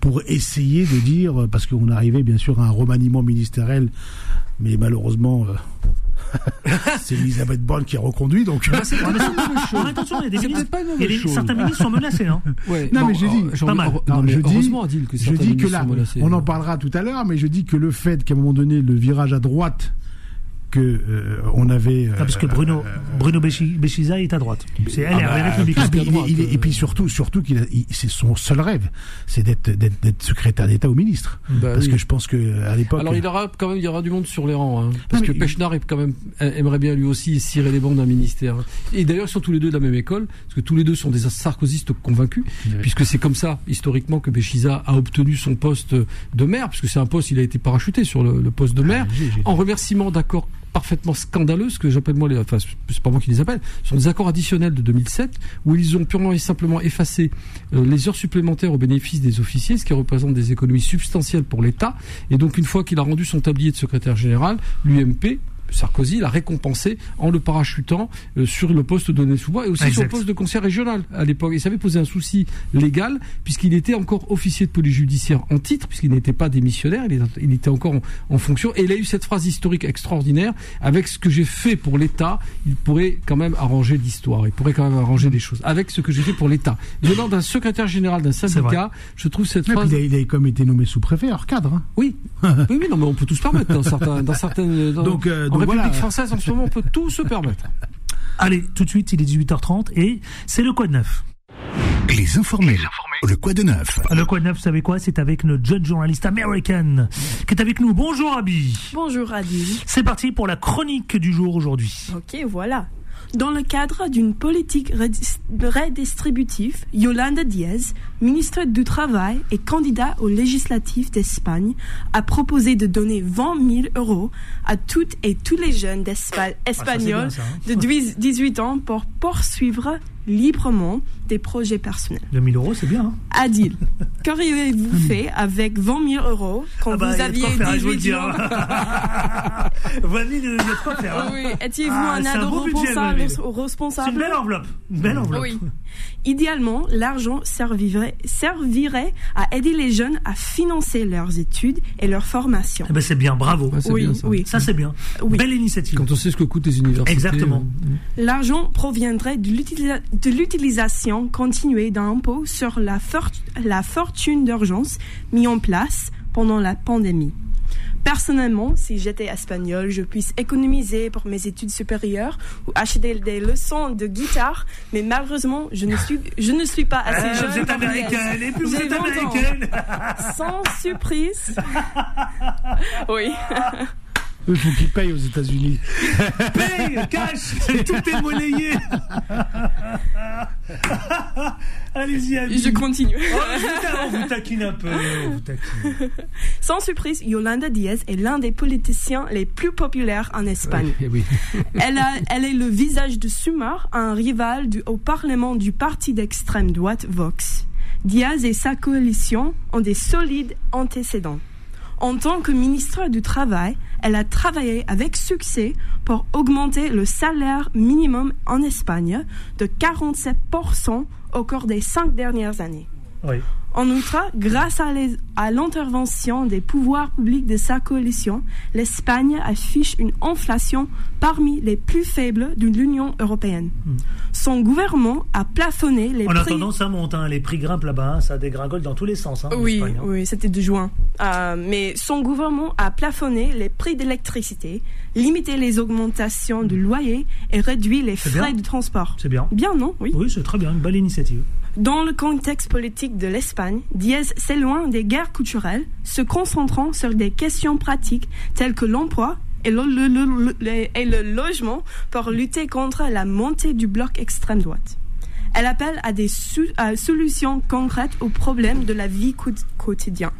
pour essayer de dire, euh, parce qu'on arrivait bien sûr à un remaniement ministériel, mais malheureusement. euh, (laughs) c'est Elisabeth Borne qui est reconduit, donc. Attention, (laughs) il y a des C'est ministres. peut-être pas une il y a mauvaise des- chose. Certains ministres sont menacés. Hein. (laughs) Ouais, Non, mais j'ai dit, pas mal. non, Non, mais je dis- que je certains dis que ministres là, sont menacés. on en parlera tout à l'heure, mais je dis que le fait qu'à un moment donné, le virage à droite, que euh, on avait. Ah, parce que euh, Bruno, Bruno Béchi- Béchiza est à droite. C'est LR, Ah bah, les Républicains. et puis, à droite, il est- et puis euh. surtout, surtout qu'il c'est son seul rêve, c'est d'être, d'être, d'être secrétaire d'État au ministre. Bah Parce oui. que je pense que à l'époque. Alors il aura quand même il y aura du monde sur les rangs hein, parce Non, que Pechnard est quand même aimerait bien lui aussi cirer les bancs d'un ministère. Et d'ailleurs ils sont tous les deux de la même école parce que tous les deux sont des sarkozystes convaincus puisque c'est comme ça historiquement que Béchiza a obtenu son poste de maire puisque c'est un poste il a été parachuté sur le, le poste de maire Ah, j'ai- en remerciement d'accord parfaitement scandaleux, ce que j'appelle moi, les, enfin, c'est pas moi qui les appelle, sont des accords additionnels de 2007 où ils ont purement et simplement effacé euh, les heures supplémentaires au bénéfice des officiers, ce qui représente des économies substantielles pour l'État. Et donc, une fois qu'il a rendu son tablier de secrétaire général, l'UMP Sarkozy l'a récompensé en le parachutant euh, sur le poste de Nessouba et aussi sur le poste de conseiller régional à l'époque. Et ça avait posé un souci légal puisqu'il était encore officier de police judiciaire en titre, puisqu'il n'était pas démissionnaire, il, était encore en, fonction. Et il a eu cette phrase historique extraordinaire avec ce que j'ai fait pour l'État, il pourrait quand même arranger l'histoire, il pourrait quand même arranger des choses. Avec ce que j'ai fait pour l'État. Venant d'un secrétaire général d'un syndicat, je trouve cette phrase. Il a, il a, comme été nommé sous-préfet hors cadre. Hein. Oui. (laughs) oui, oui, non, mais on peut tout se permettre dans certains, dans certaines. donc, euh, République française, en ce moment, on peut tout se permettre. Allez, tout de suite, il est 18h30 et c'est le Quad Neuf. Les informés. Le Quad Neuf. Le Quad Neuf, vous savez quoi? C'est avec notre jeune journaliste américaine qui est avec nous. Bonjour Abby. Bonjour Adi. C'est parti pour la chronique du jour aujourd'hui. Ok, voilà. Dans le cadre d'une politique redistributive, Yolanda Diaz, ministre du Travail et candidat au législatif d'Espagne, a proposé de donner 20 000 euros à toutes et tous les jeunes d'Espagne Ah, espagnols de 18 ans pour poursuivre librement des projets personnels. 2000 euros, c'est bien. Hein Adil, (laughs) qu'auriez-vous fait avec 20 000 euros quand Ah bah, vous aviez quoi faire, je vous le 18 dis, ans hein. 20 000, il y a de quoi faire. hein. Oui, étiez-vous Ah, un ado budget, responsable, 20 000. responsable C'est une belle enveloppe. Une belle enveloppe. Oui. Idéalement, l'argent servirait, servirait à aider les jeunes à financer leurs études et leur formation. Eh ben, c'est bien, bravo. Oui, bien ça. oui. Ça, c'est bien. Oui. Belle initiative. Quand on sait ce que coûtent les universités. Exactement. euh, L'argent proviendrait de l'utilisa- de l'utilisation continuée d'un impôt sur la, fort- la fortune d'urgence mis en place pendant la pandémie. Personnellement, si j'étais espagnol, je puisse économiser pour mes études supérieures ou acheter des leçons de guitare, mais malheureusement, je ne suis, je ne suis pas assez Euh, jeune. vous êtes américaine, et puis vous êtes 20 ans. américaine. Sans surprise. (laughs) oui. Il faut qu'ils payent aux États-Unis. (laughs) Paye, cash, tout est monnayé. (laughs) Allez-y, Abby. Je continue. Oh, on vous taquine un peu. vous taquine. Sans surprise, Yolanda Diaz est l'un des politiciens les plus populaires en Espagne. oui. Elle, a- elle est le visage de Sumar, un rival du, au Parlement du parti d'extrême droite Vox. Diaz et sa coalition ont des solides antécédents. En tant que ministre du Travail, elle a travaillé avec succès pour augmenter le salaire minimum en Espagne de 47% au cours des cinq dernières années. En outre, grâce à l'intervention des pouvoirs publics de sa coalition, l'Espagne affiche une inflation parmi les plus faibles de l'Union européenne. Son gouvernement a plafonné les En prix. attendant, ça monte. hein. Les prix grimpent là-bas. hein. Ça dégringole dans tous les sens. hein, en Oui, Espagne, hein. oui, c'était de juin. Euh, mais son gouvernement a plafonné les prix d'électricité, limité les augmentations de loyer et réduit les frais bien. de transport. C'est bien. Bien, non? Oui. Oui, c'est très bien. Une belle initiative. Dans le contexte politique de l'Espagne, Diaz s'éloigne des guerres culturelles, se concentrant sur des questions pratiques telles que l'emploi et le, et le logement pour lutter contre la montée du bloc extrême droite. Elle appelle à des solutions concrètes aux problèmes de la vie quot- quotidienne.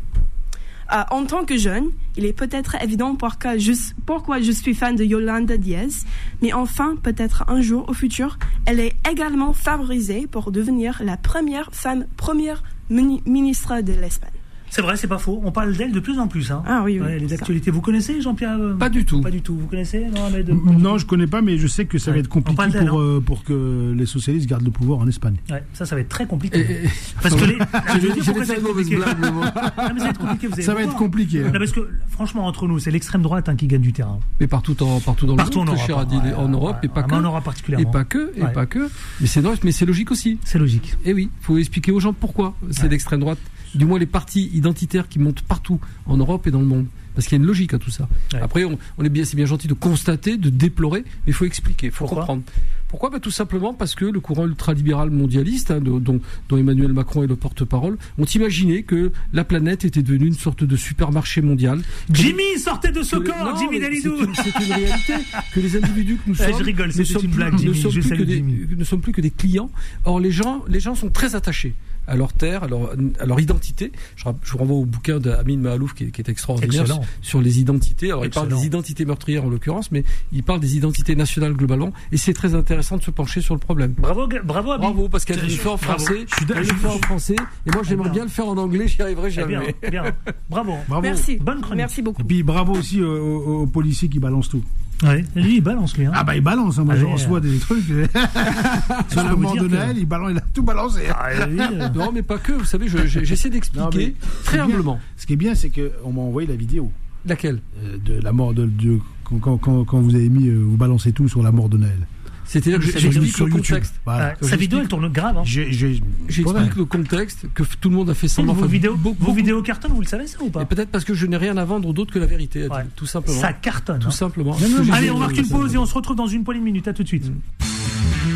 Euh, en tant que jeune, il est peut-être évident pourquoi je, pourquoi je suis fan de Yolanda Diaz, mais enfin, peut-être un jour au futur, elle est également favorisée pour devenir la première femme première mini- ministre de l'Espagne. C'est vrai, c'est pas faux. On parle d'elle de plus en plus. Hein. Ah oui, oui, Ouais, les ça. actualités. Vous connaissez Jean-Pierre euh, Pas du tout. Pas du tout. Vous connaissez Non, mais de- Non, je connais pas, mais je sais que ça Ouais. va être compliqué pour, hein. euh, pour que les socialistes gardent le pouvoir en Espagne. Ouais, ça, ça va être très compliqué. Et- et- Parce que (laughs) les. Ça va être compliqué. blague, mais (laughs) bon. Mais ça va être compliqué. Vous allez Ça va être voir. compliqué. hein. Non, parce que franchement, entre nous, c'est l'extrême droite hein, qui gagne du terrain. Mais partout, en, partout dans le Partout monde, en Europe et pas que. En Europe Et particulièrement. pas que, et pas que. Mais c'est normal, mais c'est logique aussi. C'est logique. Et oui, faut expliquer aux gens pourquoi c'est l'extrême droite. Du moins les partis identitaires qui montent partout en Europe et dans le monde. Parce qu'il y a une logique à tout ça. Ouais. Après, on, on est bien, c'est bien gentil de constater, de déplorer, mais il faut expliquer, il faut Pourquoi comprendre. Pourquoi? Bah, Tout simplement parce que le courant ultralibéral mondialiste, hein, de- dont, dont Emmanuel Macron est le porte-parole, ont imaginé que la planète était devenue une sorte de supermarché mondial. Jimmy, sortez de ce Que- corps, non, Jimmy Dalidou. C'est une, c'est une réalité que les individus que nous (laughs) sommes. je rigole, sommes une plus- blague, ne sommes je plus que des- Jimmy. ne sommes plus que des clients. Or, les gens, les gens sont très attachés. À leur terre, à leur, à leur identité. Je, je vous renvoie au bouquin d'Amin Mahalouf qui, est- qui est extraordinaire Excellent. sur les identités. Alors il parle des identités meurtrières en l'occurrence, mais il parle des identités nationales globalement. Et c'est très intéressant de se pencher sur le problème. Bravo, bravo, Abi. Bravo, parce qu'elle C'est- le fait en bravo. français, Je suis elle le fait en français, et moi j'aimerais bien. bien le faire en anglais, j'y arriverai Eh jamais. bien, bien. Bravo. Bravo. Merci. Bonne chronique. Merci beaucoup. Et puis bravo aussi aux, aux policiers qui balancent tout. Ouais. Lui, il balance, lui. Hein. Ah bah il balance, hein. moi je reçois des trucs. (laughs) sur mort dire de que- Noël, il, balance, il a tout balancé. Ah, lui, euh, Non, mais pas que, vous savez, j'essaie d'expliquer très humblement. Ce qui est bien, c'est qu'on m'a envoyé la vidéo Laquelle? Euh, de la mort de, de- quand, quand, quand vous avez mis, euh, vous balancez tout sur la mort de Noël. C'est-à-dire que j'explique le contexte. Voilà. sa vidéo, elle tourne grave. Hein. J'explique le contexte, que tout le monde a fait semblant. vos enfin, vidéos, beaucoup- vos vidéos cartonnent, vous le savez ça ou pas Et peut-être parce que je n'ai rien à vendre d'autre que la vérité, Ouais. tout simplement. Ça cartonne. Tout hein. simplement. Non, non, mais Allez, on marque une pause et on se retrouve dans une poignée de minutes. À tout de suite.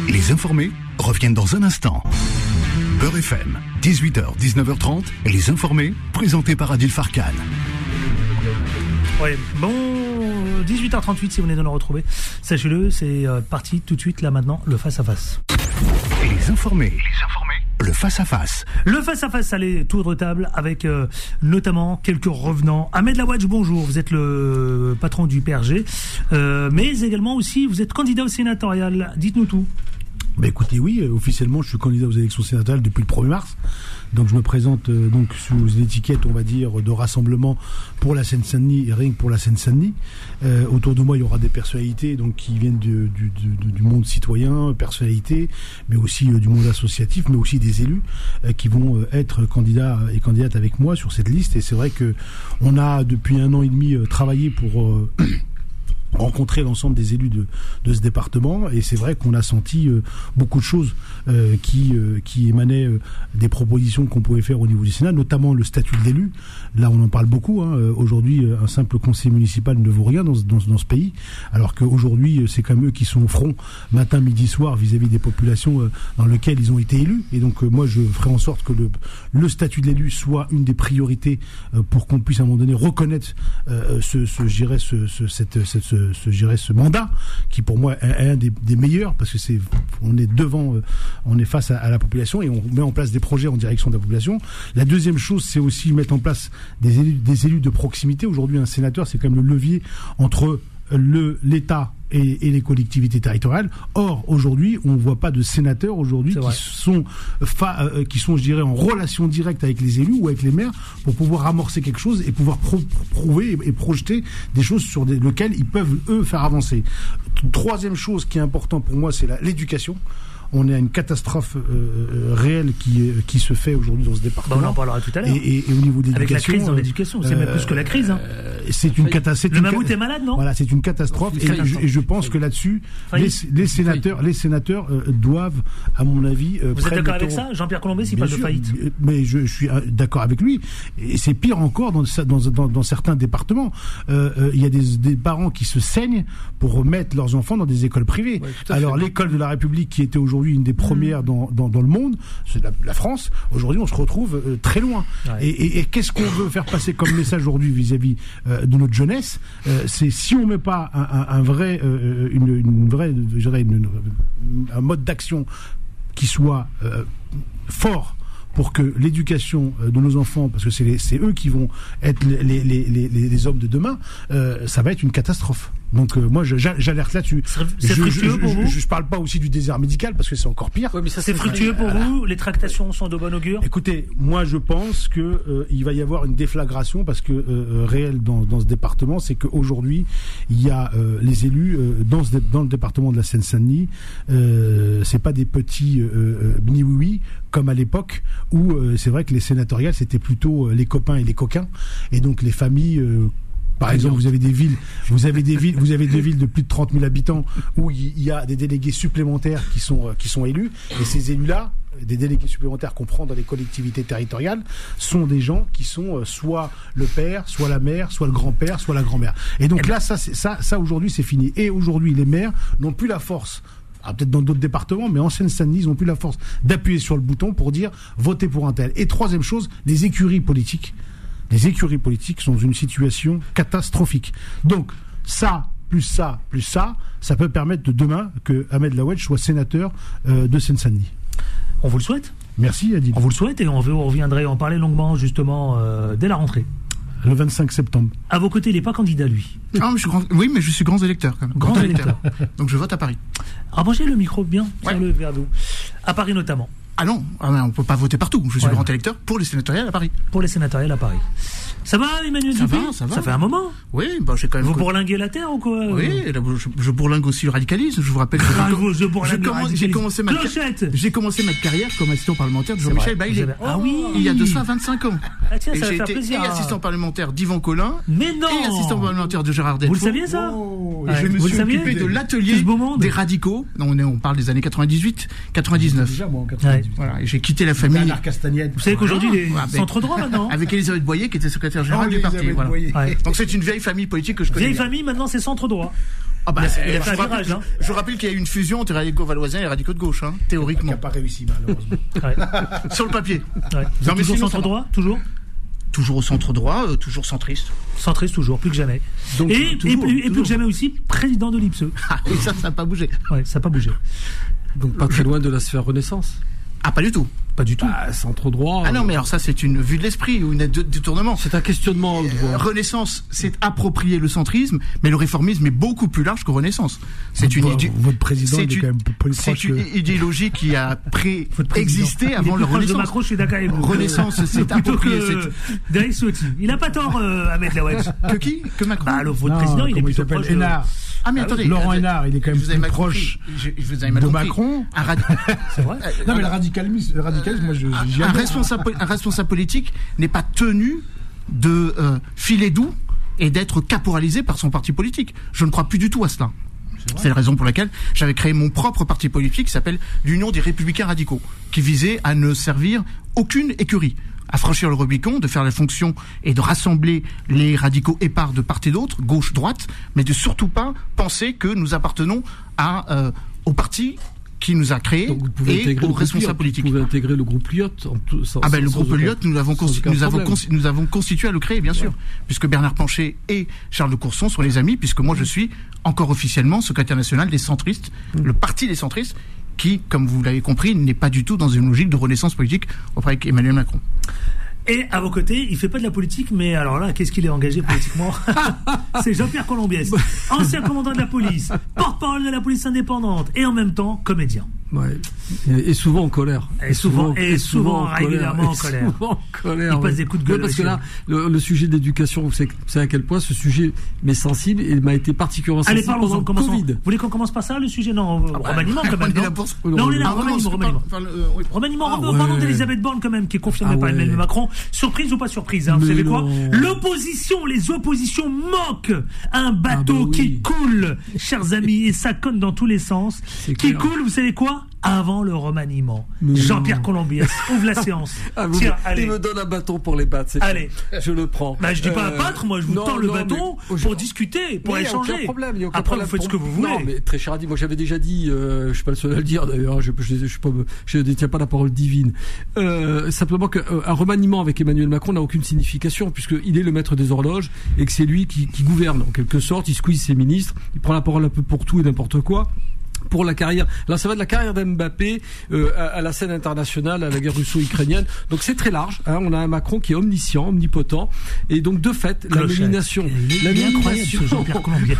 Les informés reviennent dans un instant. Beurre FM, 18h, 19h30, les informés, présentés par Adil Farkan. Ouais, bon, 18h38 si vous venez de nous retrouver. Sachez-le, c'est euh, parti tout de suite là maintenant, le face-à-face. Les informés, les informés, le face-à-face. Le face-à-face, allez, tour de table avec euh, notamment quelques revenants. Ahmed Lawadj, bonjour, vous êtes le patron du PRG, euh, mais également aussi vous êtes candidat au sénatorial. Dites-nous tout. Bah écoutez, oui, euh, officiellement, je suis candidat aux élections sénatoriales depuis le 1er mars. Donc je me présente euh, donc sous l'étiquette, on va dire, de rassemblement pour la Seine-Saint-Denis et rien que pour la Seine-Saint-Denis. Euh, autour de moi, il y aura des personnalités donc qui viennent du, du, du- du monde citoyen, personnalités, mais aussi euh, du monde associatif, mais aussi des élus euh, qui vont être candidats et candidates avec moi sur cette liste. Et c'est vrai que on a depuis un an et demi travaillé pour rencontrer l'ensemble des élus de, de ce département et c'est vrai qu'on a senti euh, beaucoup de choses euh, qui, euh, qui émanaient euh, des propositions qu'on pouvait faire au niveau du Sénat, notamment le statut de l'élu. Là, on en parle beaucoup. hein. Euh, Aujourd'hui, euh, un simple conseil municipal ne vaut rien dans, dans, dans ce pays, alors qu'aujourd'hui, c'est quand même eux qui sont au front matin, midi, soir vis-à-vis des populations dans lesquelles ils ont été élus. Et donc, moi, je ferai en sorte que le, le statut de l'élu soit une des priorités pour qu'on puisse à un moment donné reconnaître ce, ce, ce, cette, cette- ce, ce, dirais, ce mandat qui pour moi est un des, meilleurs parce que c'est on est devant, euh, on est face à, la population et on met en place des projets en direction de la population. La deuxième chose, c'est aussi mettre en place des élus, des élus de proximité. Aujourd'hui, un sénateur, c'est quand même le levier entre l'État et, et les collectivités territoriales. Or, aujourd'hui, on ne voit pas de sénateurs aujourd'hui C'est qui vrai. sont, fa- euh, qui sont, je dirais, en relation directe avec les élus ou avec les maires pour pouvoir amorcer quelque chose et pouvoir pro- prouver et, et projeter des choses sur des, lesquelles ils peuvent, eux, faire avancer. Troisième chose qui est important pour moi, c'est l'éducation. On est à une catastrophe euh, euh, réelle qui, est- qui se fait aujourd'hui dans ce Bah, département. on en parlera tout à l'heure. Et, et- et au niveau de Avec la crise dans euh, l'éducation, c'est même euh, plus que la crise. Hein. euh, c'est une catastrophe. Le mammouth est malade, non Voilà, c'est une catastrophe. Et, je- et je pense que là-dessus, les, sénateurs, les sénateurs euh, doivent, à mon avis, euh, Vous êtes d'accord avec ça? Jean-Pierre Colombet, s'il parle de faillite. euh, Mais je, je suis euh, d'accord avec lui. Et c'est pire encore dans, dans, dans, dans certains départements. Euh, euh, Il y a des, des parents qui se saignent pour mettre leurs enfants dans des écoles privées. Ouais, Alors l'école de la République, qui était aujourd'hui une des premières dans, dans, dans le monde, c'est la, la France. Aujourd'hui, on se retrouve euh, très loin. Ouais. Et, et- et qu'est-ce qu'on veut faire passer comme message aujourd'hui vis-à-vis euh, de notre jeunesse Euh, C'est si on met pas un, un- un vrai, une, une vraie, je dirais, une- une- un mode d'action qui soit fort pour que l'éducation de nos enfants, parce que c'est les- c'est eux qui vont être les, hommes de demain, ça va être une catastrophe. Donc euh, moi, je- j'a- j'alerte là-dessus. C'est Je- je- fructueux je- pour je- vous Je, parle pas aussi du désert médical parce que c'est encore pire. Ouais, mais ça, C'est fructueux pour vous Les tractations sont de bon augure? Écoutez, moi je pense que euh, il va y avoir une déflagration parce que euh, euh, réel dans, dans ce département, c'est qu'aujourd'hui il y a euh, les élus euh, dans, ce dé- dans le département de la Seine-Saint-Denis, euh, c'est pas des petits euh, bini-oui comme à l'époque où euh, c'est vrai que les sénatoriales c'était plutôt euh, les copains et les coquins et donc les familles. Par exemple, vous avez des villes, vous avez des villes, vous avez des villes de plus de 30 000 habitants où il y a des délégués supplémentaires qui sont euh, qui sont élus et ces élus-là, des délégués supplémentaires qu'on prend dans les collectivités territoriales, sont des gens qui sont euh, soit le père, soit la mère, soit le grand-père, soit la grand-mère. Et donc là, ça, ça, ça aujourd'hui, c'est fini. Et aujourd'hui, les maires n'ont plus la force. ah, Peut-être dans d'autres départements, mais en Seine-Saint-Denis, ils n'ont plus la force d'appuyer sur le bouton pour dire votez pour un tel. Et troisième chose, les écuries politiques les écuries politiques sont dans une situation catastrophique. Donc, ça, plus ça, plus ça, ça peut permettre de demain que Ahmed Lawedge soit sénateur euh, de Seine-Saint-Denis. On vous le souhaite Merci Adil. On vous le souhaite et on, on reviendrait en parler longuement justement euh, dès la rentrée. Le 25 septembre. À vos côtés, il n'est pas candidat lui. Ah, mais je suis grand- Oui, mais je suis grand électeur quand même. Grand électeur. Donc je vote à Paris. Rapprochez le micro bien, Ouais. le vers vous. À Paris notamment, Ah non, ah on peut pas voter partout. Je suis Ouais. grand électeur pour les sénatoriales à Paris. pour les sénatoriales à Paris. Ça va Emmanuel Ça va, ça va. Ça fait un moment. Oui, bah j'ai quand même. Vous bourlinguez la terre ou quoi Oui, et là, je, je bourlingue aussi le radicalisme. Je vous rappelle. que Ah, vous, je bourlingue j'ai le commen- radicalisme. j'ai commencé ma Clochette j'ai commencé ma carrière comme assistant parlementaire de Jean-Michel vous avez- Ah oui Il y a de ça 25 ans. Ah tiens, Et ça va j'ai faire été plaisir. et assistant parlementaire d'Yvan Collin Mais non et assistant parlementaire de Gérard Vous Delfour. le saviez ça Oh, Et Ouais, je me vous le suis saviez occupé de Tout l'atelier ce beau monde. des radicaux. Non, on, est- on parle des années 98, 99. Déjà, moi, en 98. Voilà, et j'ai quitté la famille Bernard Castagnette. Vous savez qu'aujourd'hui, il est Ah, centre droit maintenant (laughs) avec Elisabeth Boyer qui était secrétaire Oh, du parti. Voilà. Ouais. Donc c'est une vieille famille politique que je connais. Vieille bien. famille, maintenant c'est centre droit. Ah bah, Il a- c'est- il a je un vous rappelle- virage, hein. Je vous rappelle qu'il y a eu une fusion entre les radicaux valoisiens et les radicaux de gauche, hein, Qui théoriquement. n'a pas réussi, malheureusement. (laughs) Ouais. (laughs) Sur le papier. Ouais. Vous Non, êtes mais toujours centre droit Toujours Toujours au centre droit, euh, toujours centriste. Centriste toujours, plus que jamais. Donc, et, et toujours, plus, et plus toujours. que jamais aussi, président de l'IPSE. (laughs) Ah, et ça, ça n'a pas bougé. Ouais, ça n'a pas bougé. Donc pas très loin de la sphère Renaissance. Ah, pas du tout. Pas du tout. Bah, centre droit. Ah non, mais alors ça, c'est une vue de l'esprit ou une aide de détournement. C'est un questionnement. de Euh. Renaissance, c'est approprier le centrisme, mais le réformisme est beaucoup plus large que Renaissance. C'est une, idée- Votre président, est une- quand même plus c'est proche une que... idéologie qui a pré-existé avant le Renaissance. Macron, je suis d'accord avec vous. Renaissance, c'est Plutôt approprié. Derek. Il n'a pas tort, euh, Ahmed Lawedge. Que qui? Que Macron Bah, le, votre Non, président, il est plutôt s'appelle proche. Ah mais attendez, Laurent. Hénard, il est quand même plus proche de. Macron. (laughs) C'est vrai Non, mais le radicalisme, moi, je, responsable, un responsable politique n'est pas tenu de euh, filer doux et d'être caporalisé par son parti politique. Je ne crois plus du tout à cela. C'est la raison pour laquelle j'avais créé mon propre parti politique qui s'appelle l'Union des Républicains Radicaux, qui visait à ne servir aucune écurie, à franchir le Rubicon, de faire la fonction et de rassembler les radicaux épars de part et d'autre, gauche, droite, mais de surtout pas penser que nous appartenons à, euh, au parti qui nous a créés Donc vous pouvez et aux responsables politiques. Vous pouvez intégrer le groupe Lyot. en tout- sans- Ah ben le groupe Lyot, nous l'avons nous avons nous avons constitué à le créer, bien sûr, puisque Bernard Pancher et Charles de Courson sont les amis, puisque moi je suis encore officiellement secrétaire national des centristes, le parti des centristes, qui, comme vous l'avez compris, n'est pas du tout dans une logique de renaissance politique auprès d'Emmanuel Macron. Et à vos côtés, il fait pas de la politique, mais alors là, qu'est-ce qu'il est engagé politiquement (laughs) C'est Jean-Pierre Colombiès, ancien commandant de la police, porte-parole de la police indépendante, et en même temps comédien. Ouais. Et, et souvent en colère. Et souvent- et souvent en régulièrement en colère. souvent en colère. Il passe des coups de gueule Ouais, parce que là, le, le sujet d'éducation, vous savez, vous savez à quel point ce sujet m'est sensible et m'a été particulièrement Allez, sensible parlons-en, pendant le commençons. Vous Covid. voulez qu'on commence par ça, le sujet? Non, remaniement quand On même. est non là pour ça. Non, on est là, Ah, remaniement, remaniement. par- euh, oui. Remaniement, Ah d'Elisabeth Borne quand même, qui est confirmée Ah par Emmanuel. Macron. Surprise ou pas surprise hein, Vous savez quoi. L'opposition, les oppositions moquent un bateau Ah bah oui. qui coule, chers amis, et ça conne dans tous les sens. Qui clair. coule, vous savez quoi Avant le remaniement. Mais Jean-Pierre non. Colombiès ouvre la séance. (laughs) Ah, vous- Tiens, il allez. me donne un bâton pour les battre. Allez. tout. Je le prends. Bah, je dis pas un Euh, battre, moi je vous non, tends le non, bâton pour discuter, pour il échanger. aucun problème, il aucun Après, problème vous faites ce que vous voulez. Non, mais très cher dire. Moi, j'avais déjà dit, euh, je suis pas le seul à le dire d'ailleurs. Je, je, je, pas, je détiens pas la parole divine. Euh, simplement qu'un remaniement avec Emmanuel Macron n'a aucune signification puisqu'il est le maître des horloges et que c'est lui qui, qui gouverne en quelque sorte. Il squeeze ses ministres, il prend la parole un peu pour tout et n'importe quoi pour la carrière. Là, ça va de la carrière d'Mbappé euh, à, à la scène internationale, à la guerre russo-ukrainienne. Donc c'est très large. hein. On a un Macron qui est omniscient, omnipotent, et donc de fait, la Clochette. nomination, la nomination. Jean-Pierre Colombiès.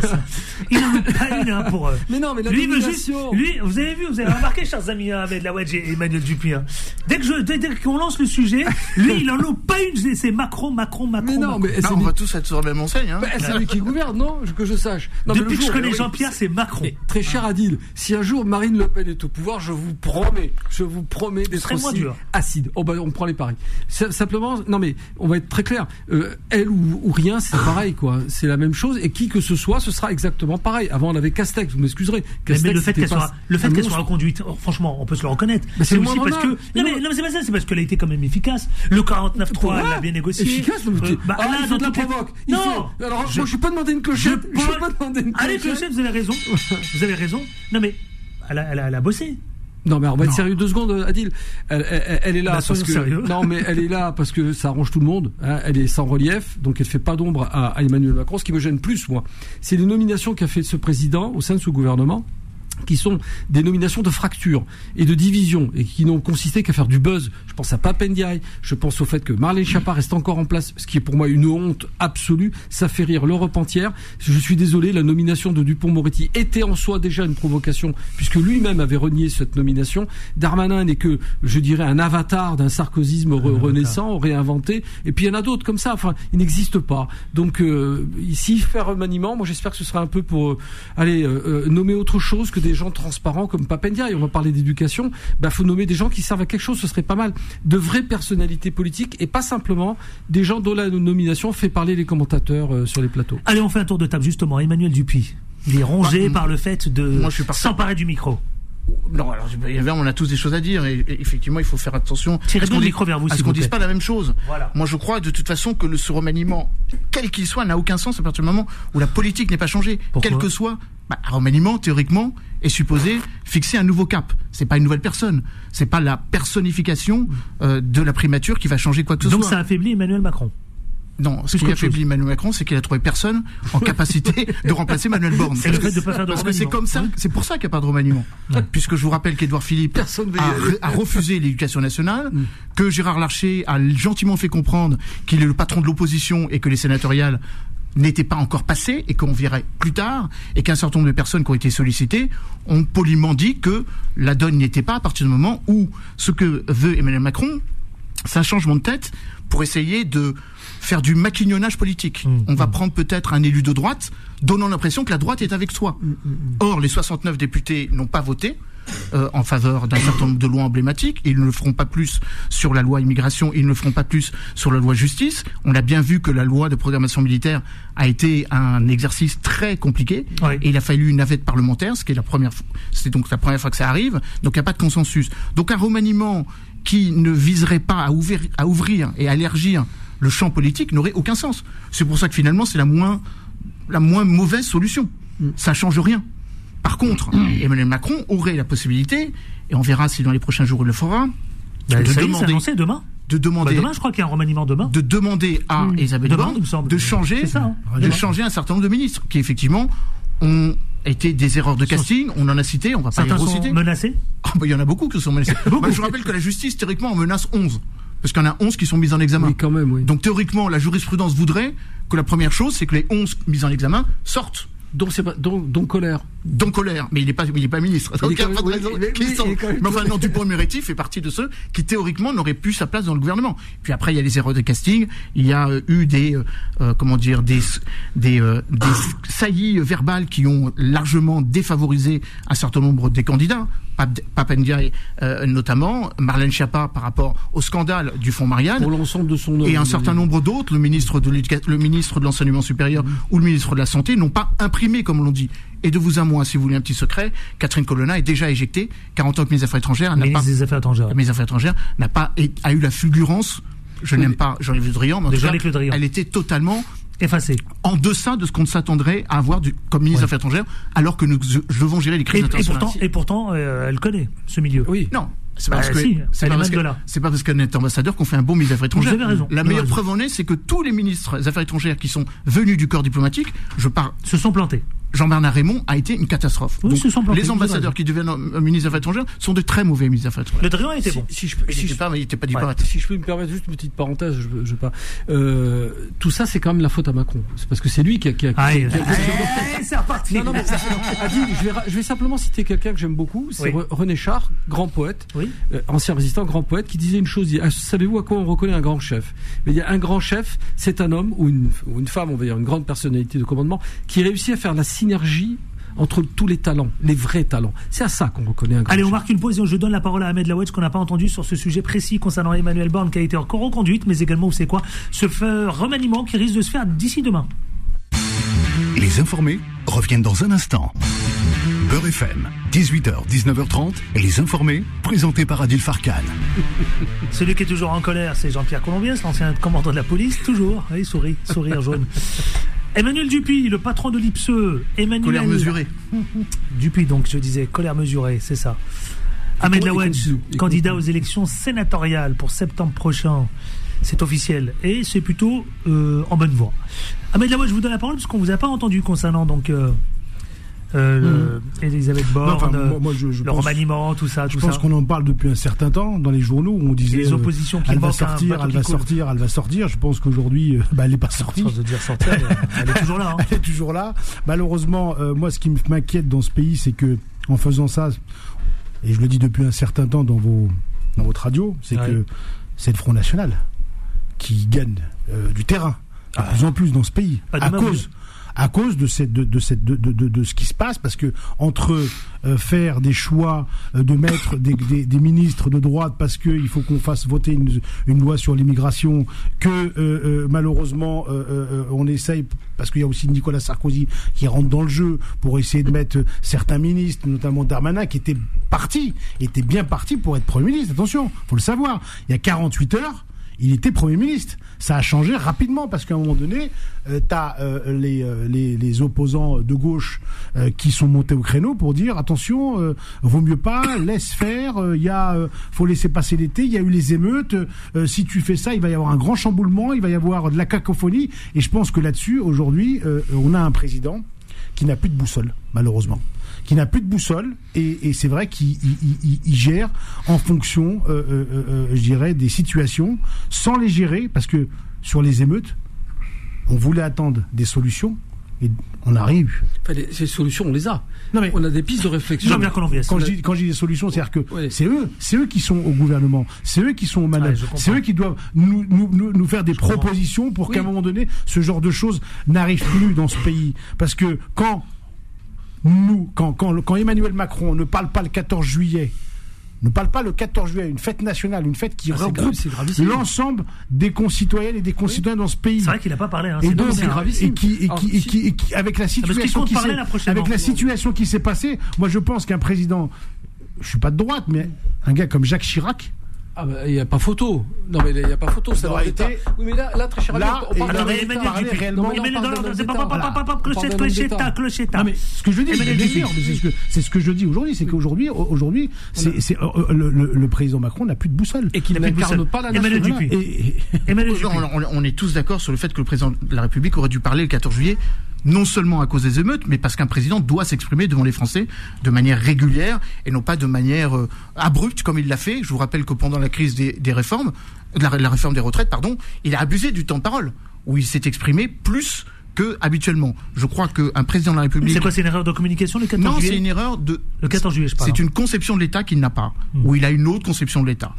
Il en a pas une hein, pour. euh, Mais non, mais la lui, veut juste, nomination. lui, vous avez vu, vous avez remarqué, chers amis, hein, Ahmed Lawedge et Emmanuel Dupuis. hein. Dès que je, dès, dès qu'on lance le sujet, lui, il en loupe pas une. c'est- Macron, Macron, Macron. Mais non, Macron. mais Non, c'est on va tous être sur la même enseigne. Hein. Bah, c'est lui qui gouverne, non Que je sache. Non, mais le Depuis que je jour- connais oui, Jean-Pierre, c'est Macron. Mais très cher Adil, si un jour Marine Le Pen est au pouvoir, je vous promets, je vous promets d'être aussi acide. Oh bah, on prend les paris. Simplement, non mais on va être très clair. Euh, elle ou, ou rien, c'est (coughs) pareil quoi. C'est la même chose. Et qui que ce soit, ce sera exactement pareil. Avant, on avait Castex. Vous m'excuserez. Mais, le fait qu'elle soit, le fait qu'elle soit reconduite, oh, franchement, on peut se le reconnaître. Mais c'est aussi parce que, non Mais non. c'est pas ça, c'est parce qu'elle a été quand même efficace. Le 49.3, elle l'a bien négocié. Efficace, Euh, bah, ah, il faut de la provoque. Non. faut- Alors, Je- moi, je suis pas demandé une clochette. Je, pas demander une Allez, clochette. Clochette, vous avez raison. (laughs) Vous avez raison. Non mais, elle a, elle a, elle a bossé. Non mais on va être sérieux deux secondes, Adil. Elle, elle- elle est là Bah, parce que sérieux. non mais elle est là parce que ça arrange tout le monde. hein. Elle est sans relief, donc elle fait pas d'ombre à, à Emmanuel Macron. Ce qui me gêne plus, moi, c'est les nominations qu'a fait ce président au sein de ce gouvernement. Qui sont des nominations de fracture et de division et qui n'ont consisté qu'à faire du buzz. Je pense à Papendiaï, je pense au fait que Marlène Schiappa reste encore en place, ce qui est pour moi une honte absolue. Ça fait rire l'Europe entière. Je suis désolé, la nomination de Dupont-Moretti était en soi déjà une provocation puisque lui-même avait renié cette nomination. Darmanin n'est que, je dirais, un avatar d'un sarkozysme re- renaissant, réinventé. Et puis il y en a d'autres comme ça. Enfin, il n'existe pas. Donc, euh, s'il fait remaniement, moi j'espère que ce sera un peu pour, euh, aller euh, nommer autre chose que des gens transparents comme Papendia. Et on va parler d'éducation. Bah, faut nommer des gens qui servent à quelque chose. Ce serait pas mal. De vraies personnalités politiques et pas simplement des gens dont la nomination fait parler les commentateurs euh, sur les plateaux. Allez, on fait un tour de table justement. Emmanuel Dupuis. Il est rongé Bah, par le fait de s'emparer du micro. Non, alors on a tous des choses à dire et, et effectivement il faut faire attention Tirez à ce bien qu'on le micro vers vous, à ce s'il qu'on dise pas la même chose. Voilà. Moi je crois de toute façon que le, ce remaniement, quel qu'il soit, n'a aucun sens à partir du moment où la politique n'est pas changée. Pourquoi quel que soit, bah, un remaniement théoriquement est supposé fixer un nouveau cap. C'est pas une nouvelle personne. C'est pas la personnification euh, de la primature qui va changer quoi que ce Donc soit. ça affaiblit Emmanuel Macron. Non, ce qui qu'autre affaiblit Emmanuel Macron, c'est qu'il a trouvé personne en (laughs) capacité de remplacer Emmanuel Borne. C'est Parce que c'est comme ça, c'est pour ça qu'il n'y a pas de remaniement. Puisque je vous rappelle qu'Edouard Philippe a, a refusé l'éducation nationale, que Gérard Larcher a gentiment fait comprendre qu'il est le patron de l'opposition et que les sénatoriales n'étaient pas encore passées et qu'on verrait plus tard et qu'un certain nombre de personnes qui ont été sollicitées ont poliment dit que la donne n'y était pas à partir du moment où ce que veut Emmanuel Macron, c'est un changement de tête pour essayer de faire du maquignonnage politique. Mmh, On va prendre peut-être un élu de droite, donnant l'impression que la droite est avec Mmh, soi. Or, les 69 députés n'ont pas voté. Euh, en faveur d'un certain nombre de lois emblématiques. Ils ne le feront pas plus sur la loi immigration, ils ne le feront pas plus sur la loi justice. On a bien vu que la loi de programmation militaire a été un exercice très compliqué. Et il a fallu une navette parlementaire, ce qui est la première fois, c'est donc la première fois que ça arrive. Donc il n'y a pas de consensus. Donc un remaniement qui ne viserait pas à ouvrir, à ouvrir et à élargir le champ politique n'aurait aucun sens. C'est pour ça que finalement c'est la moins, la moins mauvaise solution. Ça change rien. Par contre, Emmanuel Macron aurait la possibilité, et on verra si dans les prochains jours il le fera, Bah, de demander, annoncé demain. de Bah, demander, demain, je crois qu'il y a un remaniement demain. de demander à Mm. Elisabeth Demain, Borne il me semble. de changer, ça, hein. de changer un certain nombre de ministres qui effectivement ont été des erreurs de casting. On en a cité, on va pas les Certains sont reciter. menacés. Ah, bah, il y en a beaucoup qui sont menacés. (laughs) Bah, je vous rappelle que la justice théoriquement en menace 11 parce qu'il y en a 11 qui sont mis en examen. Oui, quand même, oui. Donc théoriquement, la jurisprudence voudrait que la première chose, c'est que les 11 mis en examen sortent. Donc, c'est pas, donc, donc colère. Donc colère, mais il n'est pas, il est pas ministre. Donc, il a pas de même- raison oui, mais- oui, enfin, non, Dupont-Moretti fait partie de ceux qui théoriquement n'auraient plus sa place dans le gouvernement. Puis après, il y a les erreurs de casting. Il y a euh, eu des, euh, euh, comment dire, des, des, euh, des saillies verbales qui ont largement défavorisé un certain nombre des candidats. Pap- Papendiaï euh, notamment, Marlène Schiappa par rapport au scandale du fonds Marianne Pour l'ensemble de son et un certain nombre d'autres, le ministre de l'éducation, le ministre de l'enseignement supérieur Mmh. ou le ministre de la santé, n'ont pas imprimé comme l'on dit. Et de vous à moi, si vous voulez un petit secret, Catherine Colonna est déjà éjectée, car en tant que ministre des Affaires étrangères, n'a pas, des Affaires étrangères. des Affaires étrangères n'a pas a eu la fulgurance. Je n'aime pas Jean-Yves Le Drian, mais en tout cas, Le elle était totalement Effacé. en deçà de ce qu'on s'attendrait à avoir du, comme ministre des Affaires étrangères, alors que nous devons gérer les crises et internationales. pourtant, et pourtant euh, elle connaît ce milieu. Oui. Non. C'est pas, Bah, parce que, si, c'est elle pas parce pas qu'elle est ambassadeur qu'on fait un bon ministre des Affaires étrangères. Vous avez raison, La meilleure raison. preuve en est, c'est que tous les ministres des Affaires étrangères qui sont venus du corps diplomatique, je parle, Se sont plantés. Jean-Bernard Raymond a été une catastrophe. Oui, Donc, les ambassadeurs qui deviennent euh, ministres des Affaires étrangères sont de très mauvais ministres des Affaires étrangères. Le Drian était bon. Si, si je peux, Il si n'était pas, pas Ouais, diplomate. si je peux me permettre juste une petite parenthèse, je, veux- je pas. Euh, tout ça, c'est quand même la faute à Macron. C'est parce que c'est lui qui a. Qui a, qui a- qui a- c'est reparti. Non, non, mais Adil, je vais, ra- je vais simplement citer quelqu'un que j'aime beaucoup. C'est Oui. René Char, grand poète, Oui. euh, ancien résistant, grand poète, qui disait une chose. il dit, Ah, Savez-vous à quoi on reconnaît un grand chef? Mais il y a un grand chef, c'est un homme ou une, ou une femme, on va dire une grande personnalité de commandement, qui réussit à faire la synergie entre tous les talents, les vrais talents. C'est à ça qu'on reconnaît un grand Allez, on marque une pause et je donne la parole à Ahmed Lawedge qu'on n'a pas entendu sur ce sujet précis concernant Emmanuel Borne qui a été encore reconduite, mais également, vous savez quoi, ce remaniement qui risque de se faire d'ici demain. Les informés reviennent dans un instant. Beurre FM, 18h, 19h30, et les informés, présentés par Adil Farkan. (laughs) Celui qui est toujours en colère, c'est Jean-Pierre Colombier, l'ancien commandant de la police, toujours. Oui, souris, sourire jaune. (laughs) Emmanuel Dupuis, le patron de l'IPSE. Emmanuel Colère mesurée. (laughs) Dupuis, donc je disais, colère mesurée, c'est ça. Ahmed et candidat aux élections sénatoriales pour septembre prochain. C'est officiel et c'est plutôt euh, en bonne voie. Ahmed Lawedge, je vous donne la parole parce qu'on vous a pas entendu concernant donc euh, euh, le- Elisabeth Borne, Non, enfin, moi- moi, je- je le pense- remaniement, tout ça, Je tout pense ça. qu'on en parle depuis un certain temps dans les journaux où on disait Les euh, oppositions qui elle va sortir, elle va sortir, elle va sortir. Je pense qu'aujourd'hui, euh, bah, elle n'est pas sortie. De dire sortir, elle est toujours là. hein. (laughs) Elle est toujours là. Malheureusement, euh, moi, ce qui m'inquiète dans ce pays, c'est que en faisant ça, et je le dis depuis un certain temps dans vos dans votre radio, c'est Ouais. que c'est le Front National qui gagne euh, du terrain de plus en plus dans ce pays à cause à cause de cette ce qui se passe parce que entre euh, faire des choix euh, de mettre des, ministres de droite parce que il faut qu'on fasse voter une, loi sur l'immigration que euh, malheureusement on essaye parce qu'il y a aussi Nicolas Sarkozy qui rentre dans le jeu pour essayer de mettre certains ministres notamment Darmanin qui était parti était bien parti pour être premier ministre. Attention faut le savoir. Il y a 48 heures il était Premier ministre. Ça a changé rapidement parce qu'à un moment donné, euh, tu as les, euh, les, les opposants de gauche euh, qui sont montés au créneau pour dire attention, euh, vaut mieux pas, (coughs) laisse faire, il y a, euh, faut laisser passer l'été, il y a eu les émeutes, euh, si tu fais ça, il va y avoir un grand chamboulement, il va y avoir de la cacophonie. Et je pense que là-dessus, aujourd'hui, euh, on a un président qui n'a plus de boussole, malheureusement qui n'a plus de boussole et, et c'est vrai qu'il il- il- il gère en fonction, euh, euh, euh, je dirais, des situations, sans les gérer, parce que sur les émeutes, on voulait attendre des solutions et on arrive. Enfin, les- ces solutions, on les a. Non, mais- on a des pistes de réflexion. Quand je dis, quand je dis des solutions, c'est-à-dire que c'est eux, c'est eux qui sont au gouvernement, c'est eux qui sont manettes, je comprends. c'est eux qui doivent nous, nous, nous, nous faire des propositions pour qu'à un moment donné, ce genre de choses n'arrive plus dans ce pays. Parce que quand nous, quand, quand, quand Emmanuel Macron ne parle pas le 14 juillet, ne parle pas le 14 juillet, une fête nationale, une fête qui Ah, regroupe l'ensemble des concitoyennes et des concitoyens dans ce pays. C'est vrai qu'il n'a pas parlé. Hein, Et donc, hein. gravissime. et qui, et Alors, qui, et si- qui, et qui- avec la parce qu'il situation compte qui parler s'est, là prochainement. avec la situation qui s'est passée, moi je pense qu'un président, je suis pas de droite, mais un gars comme Jacques Chirac, Ah bah, il n'y a pas photo. Non, mais il n'y a pas photo, c'est Ça l'État. été- Oui, mais là, là très cher, Là, on parle d'un réellement- Non, mais non, non, c'est pas- pas- pas- pas- pas- clochette, clochetta, clochetta. Non mais ce que je dis, c'est ce que c'est ce que je dis aujourd'hui, c'est qu'aujourd'hui, aujourd'hui, c'est c'est, euh, euh, le, le- le président Macron n'a plus de boussole. Et qu'il n'incarne boussole. pas la Emmanuel nation. Emmanuel on est tous d'accord sur le fait que le président de la République aurait dû parler le 14 juillet, non seulement à cause des émeutes, mais parce qu'un président doit s'exprimer devant les Français de manière régulière et non pas de manière euh, abrupte comme il l'a fait. Je vous rappelle que pendant la crise des, des réformes, de la, la réforme des retraites, pardon, il a abusé du temps de parole, où il s'est exprimé plus que habituellement. Je crois qu'un président de la République... C'est quoi, c'est une erreur de communication le 14 non, juillet c'est une erreur de. Le 14 juillet, je parle. C'est une conception de l'État qu'il n'a pas, ou il a une autre conception de l'État.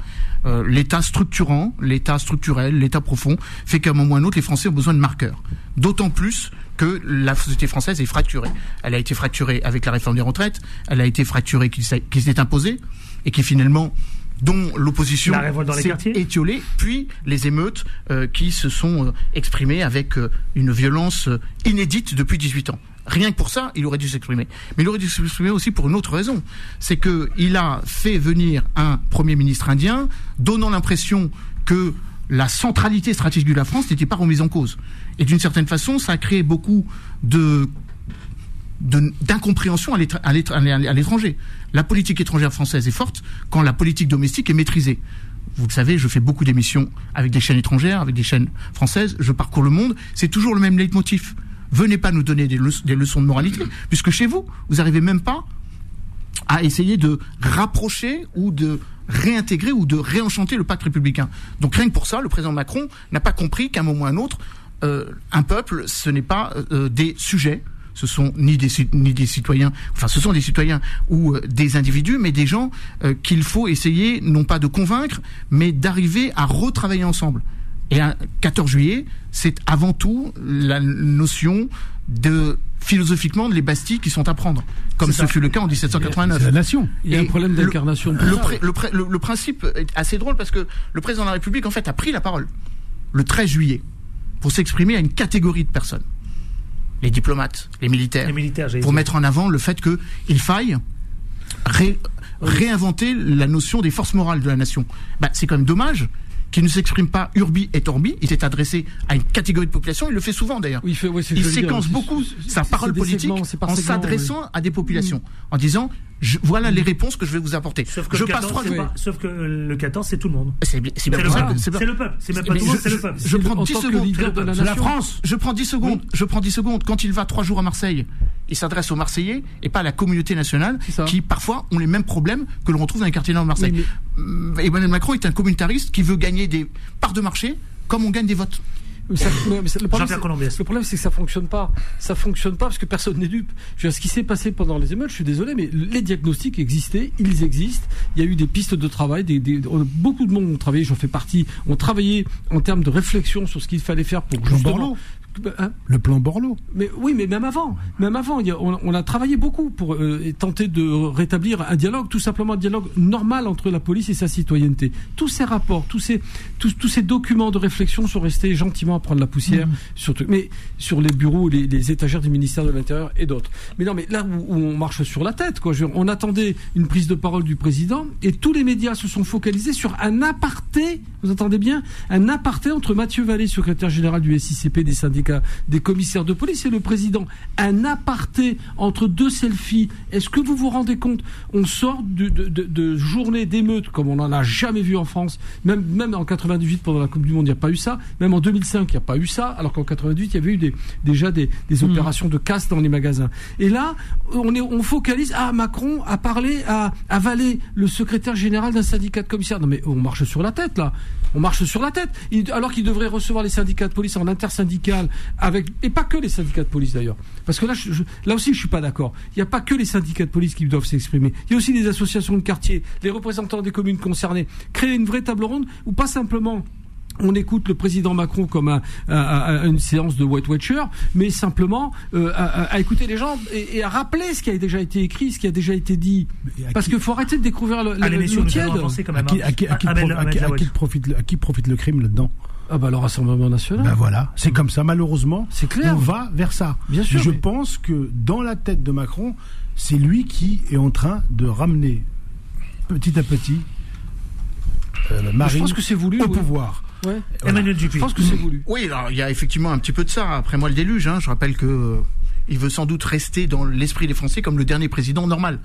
Euh, L'État structurant, l'État structurel, l'État profond, fait qu'à un moment ou à un autre, les Français ont besoin de marqueurs. D'autant plus que la société française est fracturée. Elle a été fracturée avec la réforme des retraites, elle a été fracturée qui s'est qui s'est imposée, et qui finalement dont l'opposition s'est étiolée, puis les émeutes euh, qui se sont euh, exprimées avec euh, une violence inédite depuis 18 ans. Rien que pour ça, il aurait dû s'exprimer. Mais il aurait dû s'exprimer aussi pour une autre raison. C'est que il a fait venir un premier ministre indien, donnant l'impression que la centralité stratégique de la France n'était pas remise en cause. Et d'une certaine façon, ça a créé beaucoup de d'incompréhension à l'étra- à l'étra- à l'étranger. La politique étrangère française est forte quand la politique domestique est maîtrisée. Vous le savez, je fais beaucoup d'émissions avec des chaînes étrangères, avec des chaînes françaises, je parcours le monde, c'est toujours le même leitmotiv. Venez pas nous donner des, leçons- des leçons de moralité, puisque chez vous, vous n'arrivez même pas à essayer de rapprocher ou de réintégrer ou de réenchanter le pacte républicain. Donc rien que pour ça, le président Macron n'a pas compris qu'à un moment ou à un autre, un peuple, ce n'est pas euh, des sujets, ce sont ni des, ni des citoyens, enfin ce sont des citoyens ou euh, des individus, mais des gens euh, qu'il faut essayer non pas de convaincre, mais d'arriver à retravailler ensemble. Et un 14 juillet, c'est avant tout la notion de philosophiquement les Bastilles qui sont à prendre, comme ce ça. fut le cas en 1789. c'est la nation. Il y a Et un problème d'incarnation. de le- le principe est assez drôle parce que le président de la République, en fait, a pris la parole le 13 juillet pour s'exprimer à une catégorie de personnes. Les diplomates, les militaires, Les militaires, pour dit. mettre en avant le fait qu'il faille ré- réinventer la notion des forces morales de la nation. Bah, c'est quand même dommage qu'il ne s'exprime pas urbi et orbi. Il s'est adressé à une catégorie de population. Il le fait souvent d'ailleurs. Oui, il fait- ouais, il dire. séquence beaucoup sa parole politique en s'adressant à des populations, en disant Je- voilà les réponses que je vais vous apporter. Sauf que, je le, passe 14, trois pas- sauf que le 14, c'est tout le monde. C'est le peuple. c'est le peuple. C'est même pas Mais tout le monde, je- c'est le peuple. Je prends en 10 tant que secondes. la C'est la nation. France. Je prends 10 secondes. Je prends 10 secondes. Quand il va trois jours à Marseille, il s'adresse aux Marseillais et pas à la communauté nationale qui parfois ont les mêmes problèmes que l'on retrouve dans les quartiers nord de Marseille. Oui, Hum, Emmanuel Macron est un communautariste qui veut gagner des parts de marché comme on gagne des votes. Mais ça- ouais, mais ça- le problème, Jean-Pierre c'est- Colombiès. le problème, c'est que ça fonctionne pas. Ça fonctionne pas parce que personne n'est dupe. Je veux dire, ce qui s'est passé pendant les émeutes, je suis désolé, mais les diagnostics existaient, ils existent. Il y a eu des pistes de travail, des, des- on a- beaucoup de monde ont travaillé, j'en fais partie, ont travaillé en termes de réflexion sur ce qu'il fallait faire pour Jean justement-. Hein Le plan Borloo. mais oui, mais même avant, même avant, il y a- on, on a travaillé beaucoup pour euh, tenter de rétablir un dialogue, tout simplement un dialogue normal entre la police et sa citoyenneté. Tous ces rapports, tous ces, tous, tous ces documents de réflexion sont restés gentiment à prendre la poussière, surtout, mais sur les bureaux, les, les étagères du ministère de l'Intérieur et d'autres. Mais non, mais là où, où on marche sur la tête, quoi. Je on attendait une prise de parole du président et tous les médias se sont focalisés sur un aparté. Vous entendez bien, un aparté entre Mathieu Vallée, secrétaire général du SICP des syndicats, des commissaires de police et le président. Un aparté entre deux selfies. Est-ce que vous vous rendez compte? On sort de, de, de, de journées d'émeutes comme on n'en a jamais vu en France. Même, même en 98 pendant la Coupe du Monde, il n'y a pas eu ça. Même en 2005, il n'y a pas eu ça. Alors qu'en 98, il y avait eu des, déjà des, des opérations de casse dans les magasins. Et là, on, est, on focalise. Ah, Macron a parlé à, à Vallée, le secrétaire général d'un syndicat de commissaires. Non mais on marche sur la tête là. On marche sur la tête. Il- alors qu'il devrait recevoir les syndicats de police en intersyndical avec et pas que les syndicats de police d'ailleurs. Parce que là, je- je- là aussi, je suis pas d'accord. Il n'y a pas que les syndicats de police qui doivent s'exprimer. Il y a aussi les associations de quartier, les représentants des communes concernées. Créer une vraie table ronde ou pas simplement on écoute le président Macron comme un- un- une séance de White Watcher, mais simplement euh, à, à- à écouter les gens et, et à rappeler ce qui a déjà été écrit, ce qui a déjà été dit. À Parce qui- qu'il faut arrêter de découvrir le, tiède. À à à à à le, à qui profite le crime là-dedans? Ah bah le Rassemblement National. Ben voilà, c'est comme ça. Malheureusement, C'est clair. on va vers ça. Bien sûr, Je mais- pense que dans la tête de Macron, c'est lui qui est en train de ramener petit à petit euh, le je Marine pense que c'est voulu. au oui. pouvoir. Ouais. Emmanuel Je pense que c'est voulu. Oui, alors il y a effectivement un petit peu de ça. Après moi, le déluge. Hein. Je rappelle que euh, il veut sans doute rester dans l'esprit des Français comme le dernier président normal.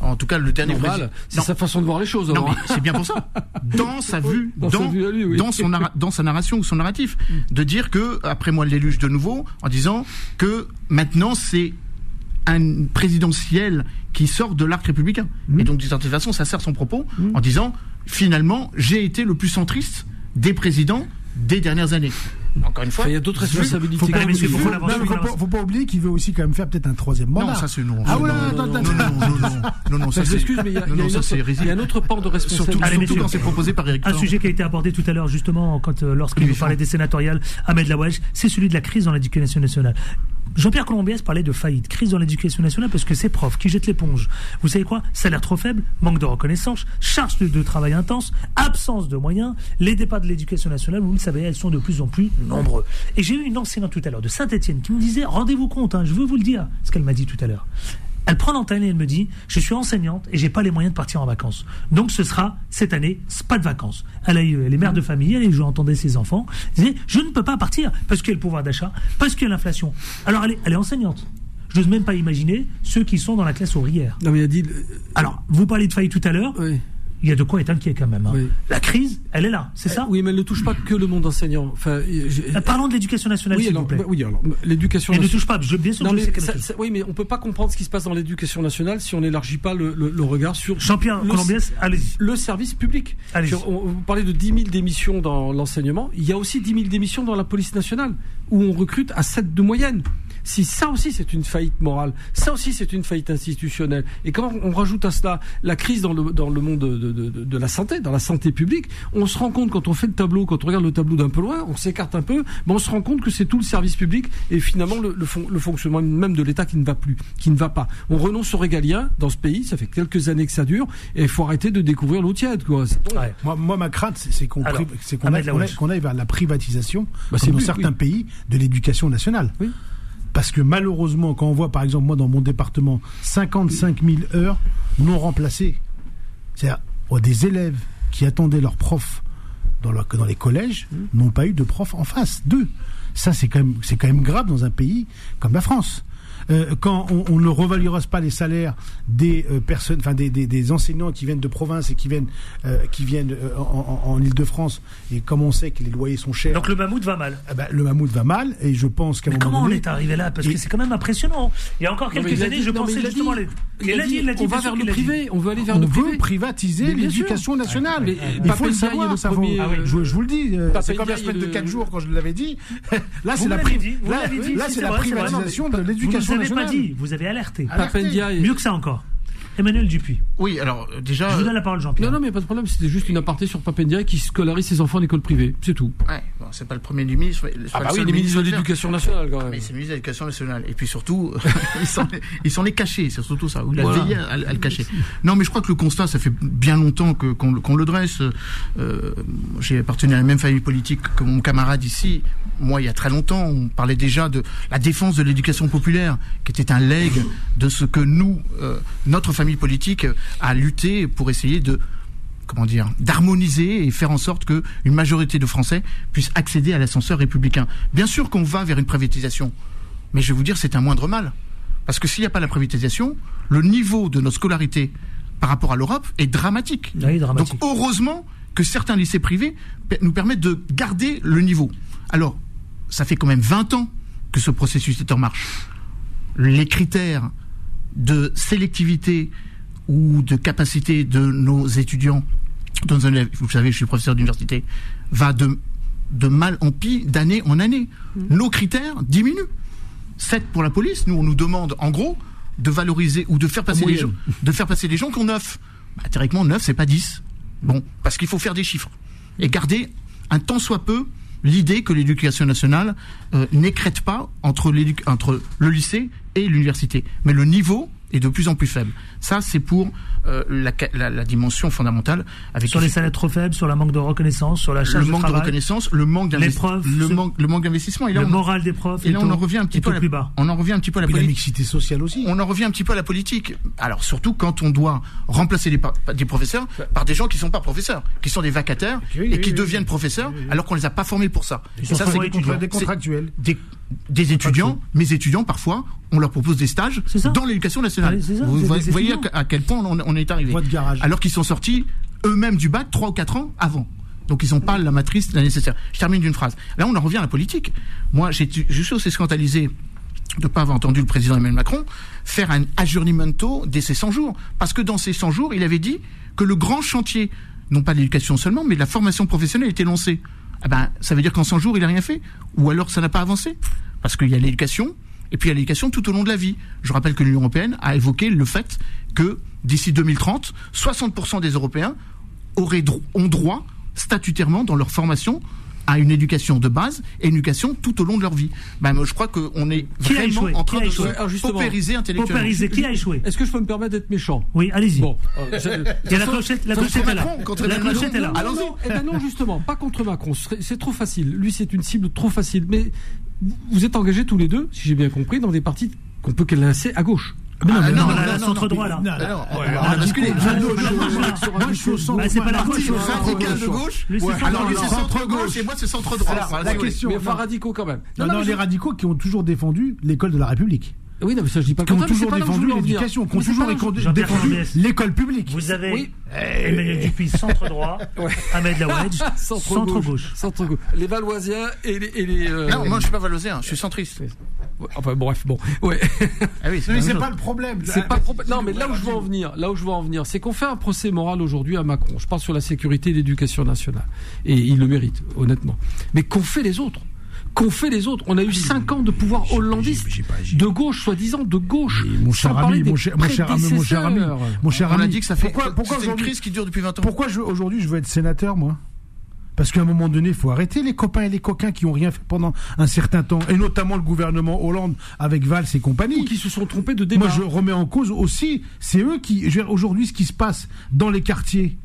En tout cas, le dernier Normal. président. C'est sa façon de voir les choses. Non, c'est bien pour ça. (laughs) Dans sa vue, Dans dans, sa vue à lui, oui. dans son dans sa narration ou son narratif, de dire que après moi le déluge de nouveau, en disant que maintenant c'est un présidentiel qui sort de l'arc républicain. Et donc d'une certaine façon, ça sert son propos en disant finalement j'ai été le plus centriste des présidents des dernières années. Encore une fois, il y a d'autres responsabilités. Faut pas, Allez, messieurs, faut- faut pas- l'avancer. faut pas oublier qu'il veut aussi quand même faire peut-être un troisième mandat. non, ça c'est non. Ah ouais, non, attends, non, attends, non, non, non, non, non, non, ça c'est. il y a, il il un autre pan de responsabilité. Allez, surtout messieurs. quand c'est proposé par Eric Un sujet qui a été abordé tout à l'heure, justement, quand, euh, lorsqu'il parlait des sénatoriales, Ahmed Laouech, c'est celui de la crise dans l'éducation nationale. Jean-Pierre Colombiès parlait de faillite, crise dans l'éducation nationale, parce que ces profs qui jettent l'éponge, vous savez quoi? Salaire trop faible, manque de reconnaissance, charge de, de travail intense, absence de moyens, les départs de l'éducation nationale, vous le savez, elles sont de plus en plus nombreux. Et j'ai eu une enseignante tout à l'heure de Saint-Etienne qui me disait, rendez-vous compte, hein, je veux vous le dire, ce qu'elle m'a dit tout à l'heure. Elle prend l'antenne et elle me dit Je suis enseignante et j'ai pas les moyens de partir en vacances. Donc ce sera cette année, pas de vacances. Elle a eu les mères de famille, elle, je entendais ses enfants. Elle disait Je ne peux pas partir parce qu'il y a le pouvoir d'achat, parce qu'il y a l'inflation. Alors elle est, elle est enseignante. Je n'ose même pas imaginer ceux qui sont dans la classe ouvrière. Non, mais a dit. Alors, vous parliez de faillite tout à l'heure, Oui. Il y a de quoi être inquiet quand même. hein. Oui. La crise, elle est là, c'est ça Oui, mais elle ne touche pas que le monde enseignant. Enfin, Euh, Parlons de l'éducation nationale, oui, s'il alors, vous plaît. bah, oui, alors l'éducation Elle ne touche pas, je, bien sûr, Non, je mais sais ne ça- oui, mais on peut pas comprendre ce qui se passe dans l'éducation nationale si on n'élargit pas le, le- le regard sur Jean-Pierre le- allez-y. le service public. Allez-y. Sur- on- vous parlez de 10 000 démissions dans l'enseignement. Il y a aussi 10 000 démissions dans la police nationale, où on recrute à 7 de moyenne. Si ça aussi c'est une faillite morale, ça aussi c'est une faillite institutionnelle. Et quand on rajoute à cela la crise dans le, dans le monde de, de- de- de la santé, dans la santé publique, on se rend compte quand on fait le tableau, quand on regarde le tableau d'un peu loin, on s'écarte un peu, mais on se rend compte que c'est tout le service public et finalement le, le fon- le fonctionnement même de l'État qui ne va plus, qui ne va pas. On renonce au régalien dans ce pays, ça fait quelques années que ça dure, et il faut arrêter de découvrir l'eau tiède. Quoi. Ouais. Moi, moi, ma crainte, c'est- qu'on Ahmed aille, vers la privatisation, Bah, comme dans certains oui. pays, de l'éducation nationale. Oui. Parce que malheureusement, quand on voit, par exemple, moi, dans mon département, 55 000 heures non remplacées, c'est-à-dire oh, des élèves qui attendaient leurs profs dans, leur- dans les collèges Mmh. n'ont pas eu de profs en face d'eux. Ça, c'est quand, même- c'est quand même grave dans un pays comme la France. Euh, quand on, on ne revaluera pas les salaires des euh, personnes, enfin des, des, des enseignants qui viennent de province et qui viennent euh, qui viennent euh, en, en, en Île-de-France, et comme on sait que les loyers sont chers, Donc le mammouth va mal. eh ben, le mammouth va mal. Et je pense qu'à un Mais moment comment on est arrivé là? Parce que c'est quand même impressionnant. Il y a encore quelques années, dit- je pensais il a justement. dit- il a dit, on va vers le privé, on veut aller vers on le veut privé. privatiser Mais bien sûr. l'éducation nationale. Euh, Il faut le savoir, le premier, Ah oui, je, je vous le dis, c'est comme la semaine de le- 4 jours quand je l'avais dit. Là, c'est la, pri- là, là, la privatisation de Vous ne nous l'éducation avez pas dit, vous avez alerté. Mieux que ça encore. Emmanuel Dupuis. Oui, alors euh, déjà. Je vous donne la parole, Jean-Pierre. Non, non, mais pas de problème, c'était juste une aparté sur Papendiaï qui scolarise ses enfants en école privée, c'est tout. Ouais, bon, c'est pas le premier du ministre. Ah bah le oui, seul les ministres de l'Éducation nationale quand même. Mais c'est le ministre de l'Éducation nationale. Et puis surtout, (laughs) ils s'en ils s'en est caché, c'est surtout ça. Il a Voilà. veillé à, à le cacher. Non, mais je crois que le constat, ça fait bien longtemps que qu'on le- qu'on le dresse. Euh, J'ai appartenu à la même famille politique que mon camarade ici. Moi, il y a très longtemps, on parlait déjà de la défense de l'éducation populaire, qui était un legs de ce que nous, euh, notre famille politique, a lutté pour essayer de comment dire, d'harmoniser et faire en sorte que une majorité de Français puissent accéder à l'ascenseur républicain. Bien sûr qu'on va vers une privatisation, mais je vais vous dire, c'est un moindre mal. Parce que s'il n'y a pas la privatisation, le niveau de notre scolarité par rapport à l'Europe est dramatique. Oui, dramatique. Donc heureusement que certains lycées privés nous permettent de garder le niveau. Alors, ça fait quand même 20 ans que ce processus est en marche. Les critères de sélectivité ou de capacité de nos étudiants, dans un, élève, vous savez, je suis professeur d'université, va de, de mal en pis d'année en année. Nos critères diminuent. 7 pour la police, nous on nous demande en gros de valoriser ou de faire passer les gens, de faire passer les gens qui ont 9. Bah, théoriquement 9 c'est pas 10. Bon, parce qu'il faut faire des chiffres et garder un tant soit peu l'idée que l'éducation nationale euh, n'écrète pas entre, entre le lycée et l'université. Mais le niveau est de plus en plus faible. Ça, c'est pour euh, la, ca- la- la dimension fondamentale. Avec Sur les salaires trop faibles, sur la manque de reconnaissance, sur la le charge de manque de travail, reconnaissance, le manque Les d'investi- profs, le ce- manque, le manque d'investissement. Et là, le on- moral des profs et là, on en revient un petit peu à la- plus bas. On en revient un petit peu à la Puis la politique. mixité sociale aussi. On en revient un petit peu à la politique. Alors surtout quand on doit remplacer les des professeurs par des gens qui sont pas professeurs, qui sont des vacataires Oui, et qui oui, deviennent professeurs alors qu'on les a pas formés pour ça. Ils Et sont ça, c'est des contractuels. des, des étudiants, mes étudiants parfois, on leur propose des stages dans l'éducation nationale. Allez, c'est ça, vous voyez à, quel point on, on est arrivé. Alors qu'ils sont sortis eux-mêmes du bac 3 ou 4 ans avant. Donc ils n'ont pas la matrice la nécessaire. Je termine d'une phrase. Là, on en revient à la politique. Moi, j'ai je suis aussi scandalisé de ne pas avoir entendu le président Emmanuel Macron faire un aggiornamento dès ces 100 jours. Parce que dans ces 100 jours, il avait dit que le grand chantier, non pas de l'éducation seulement, mais de la formation professionnelle était lancé. Ah ben, ça veut dire qu'en 100 jours, il n'a rien fait Ou alors ça n'a pas avancé Parce qu'il y a l'éducation, et puis il y a l'éducation tout au long de la vie. Je rappelle que l'Union européenne a évoqué le fait que d'ici 2030, 60% des Européens auraient ont droit statutairement dans leur formation à une éducation de base et une éducation tout au long de leur vie. Ben, moi, je crois qu'on est Qui vraiment en train Qui a de échoué se justement, paupériser intellectuellement. Paupérisé, qui a échoué Est-ce que je peux me permettre d'être méchant? Oui, allez-y. Bon, euh, (laughs) je- Et la clochette, la clochette est là. La clochette est là. Alors non, eh ben non, justement, pas contre Macron. C'est trop facile. Lui, c'est une cible trop facile. Mais vous êtes engagés tous les deux, si j'ai bien compris, dans des partis qu'on peut classer à gauche. Mais Ah, Non, non, là, non, non, centre non, droit, là. Non, non, ouais, on a basculé. radical, moi, non, je- non, non, suis au centre. C'est pas la gauche, je Radical de gauche. Alors lui c'est centre gauche et moi c'est centre droit. La question- Mais non. enfin radicaux quand même. Non, non, les radicaux qui ont toujours défendu l'école de la République. Oui, non, mais ça, je dis pas Qui ont toujours défendu l'éducation, qui ont toujours défendu l'école publique. Vous avez Oui. Emmanuel Dupuis, centre droit, (laughs) Ahmed Lawedge, (laughs) Centre, centre gauche. gauche. Centre gauche. Les Valoisiens et les. Et les euh, Non, moi je suis pas valoisien, je suis centriste. Enfin bref, bon. Ouais. Ah oui, c'est Mais c'est pas le problème. C'est pas pro- non mais là où je veux en venir, là où je veux en venir, c'est qu'on fait un procès moral aujourd'hui à Macron. Je parle sur la sécurité et l'éducation nationale et il le mérite honnêtement. Mais qu'ont fait les autres? Qu'ont fait les autres? On a eu cinq ans de pouvoir hollandiste, j'ai pas- j'ai- de gauche soi-disant, de gauche. Mon cher ami, mon cher, mon cher ami, mon cher ami, mon cher On a ami. dit que ça fait Pourquoi, pourquoi c'est une aujourd'hui- crise qui dure depuis 20 ans. Pourquoi je- aujourd'hui je veux être sénateur, moi? Parce qu'à un moment donné, il faut arrêter les copains et les coquins qui ont rien fait pendant un certain temps, et notamment le gouvernement Hollande avec Valls et Ou compagnie. qui se sont trompés de débat. Moi, je remets en cause aussi, c'est eux qui, aujourd'hui, ce qui se passe dans les quartiers.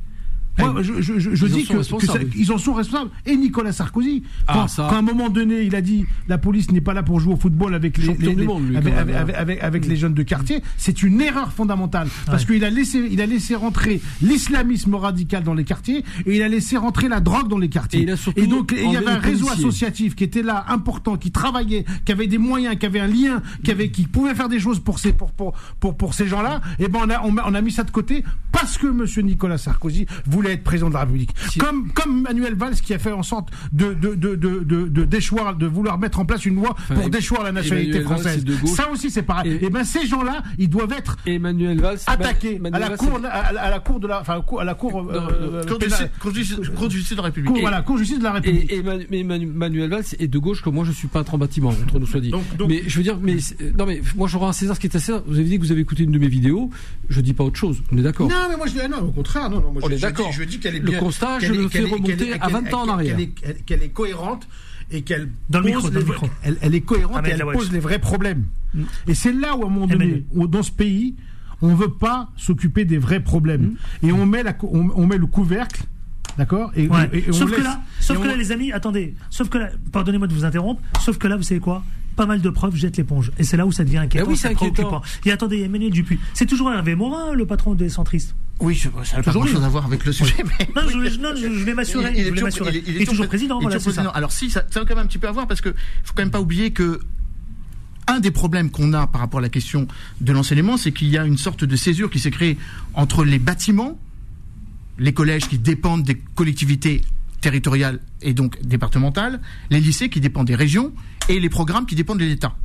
Moi, je, je- je- je dis que, responsables. que ça- ils en sont responsables. Et Nicolas Sarkozy, Ah, quand, à un moment donné, il a dit la police n'est pas là pour jouer au football avec les, Champion les- du les- monde, lui, avec, quand même, avec- avec- avec les jeunes de quartier, c'est une erreur fondamentale parce qu'il a laissé, il a laissé rentrer l'islamisme radical dans les quartiers et il a laissé rentrer la drogue dans les quartiers. Et il a surtout donc il y avait un réseau policiers. associatif qui était là, important, qui travaillait, qui avait des moyens, qui avait un lien, qui avait, qui pouvait faire des choses pour ces, pour, pour, pour, pour ces gens-là. Et ben on a, on, a- on a mis ça de côté parce que Monsieur Nicolas Sarkozy voulait être président de la République. Comme, comme Manuel Valls qui a fait en sorte de, de, de, de, de, de déchoir, de vouloir mettre en place une loi pour déchoir la nationalité française. de. Ça aussi c'est pareil. Et- Et, ben ces gens-là, ils doivent être Emmanuel Valls. attaqués à la Valls, cour, à la, à la cour de la, enfin, à la cour, euh, euh, Cour de pénale. justice- Cour de justice cour de justice de la République. Cour- voilà, cour de justice de la République. Et, et Manuel Valls est de gauche comme moi je suis peintre en bâtiment entre nous soit dit. Donc- donc- mais je veux dire mais c'est- non mais moi je rends à César ce qui est à César. Vous avez dit que vous avez écouté une de mes vidéos. Je dis pas autre chose. On est d'accord. Non, mais moi je dis, ah non, au contraire, non, non, moi On je, est d'accord. Je dis qu'elle est Le bien. constat, qu'elle je est- le qu'elle fais est- remonter à 20 ans en arrière. Qu'elle est, cohérente et qu'elle Dans le pose micro, dans les le vrais- micro. Elle, elle est cohérente et elle pose les vrais problèmes. Et c'est là où à un moment donné, où dans ce pays, on veut pas s'occuper des vrais problèmes et on met la, on, on met le couvercle, d'accord et, Ouais. et- et on sauf que laisse- là, sauf que on- là, les amis, attendez. Sauf que là, pardonnez-moi de vous interrompre. Sauf que là, vous savez quoi? Pas mal de preuves jettent l'éponge. Et c'est là où ça devient inquiétant. Eh oui, c'est préoccupant. Et attendez, Emmanuel Dupuis. C'est toujours Hervé Morin, le patron des centristes. Oui, je, ça n'a pas Toujours grand-chose à voir avec le sujet. Mais... Non, je, voulais- non, je, je vais m'assurer. Il- il est toujours- il il est Il président. il est Voilà, toujours c'est ça. président. Alors si, ça, ça a quand même un petit peu à voir parce que faut quand même pas oublier que un des problèmes qu'on a par rapport à la question de l'enseignement, c'est qu'il y a une sorte de césure qui s'est créée entre les bâtiments, les collèges qui dépendent des collectivités territoriales et donc départementales, les lycées qui dépendent des régions et les programmes qui dépendent de l'État.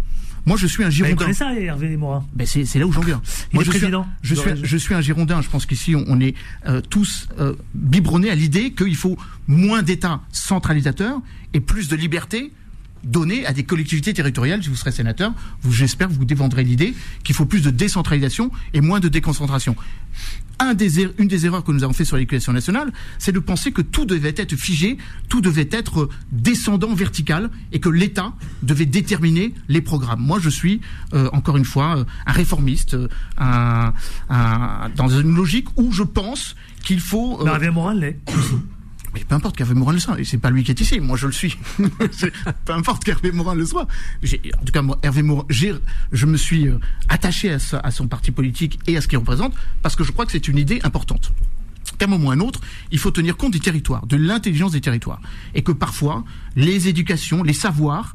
Moi, je suis un Vous Girondin. connaissez ça, Hervé Morin Ben c'est là où j'en viens. Il est je suis, je suis, je suis un Girondin. Je pense qu'ici, on, on est euh, tous euh, biberonnés à l'idée qu'il faut moins d'État centralisateur et plus de liberté donnée à des collectivités territoriales. Si vous serez sénateur, vous, j'espère que vous défendrez l'idée qu'il faut plus de décentralisation et moins de déconcentration. Un des, er- une des erreurs que nous avons fait sur l'éducation nationale, c'est de penser que tout devait être figé, tout devait être euh, descendant vertical et que l'État devait déterminer les programmes. Moi, je suis, euh, encore une fois, euh, un réformiste, euh, un, un- dans une logique où je pense qu'il faut... mais peu importe qu'Hervé Morin le soit, et c'est pas lui qui est ici, moi je le suis. (laughs) Peu importe qu'Hervé Morin le soit. En tout cas, moi, Hervé Morin, je me suis euh, attaché à, à son parti politique et à ce qu'il représente, parce que je crois que c'est une idée importante. Qu'à un moment ou à un autre, il faut tenir compte des territoires, de l'intelligence des territoires. Et que parfois, les éducations, les savoirs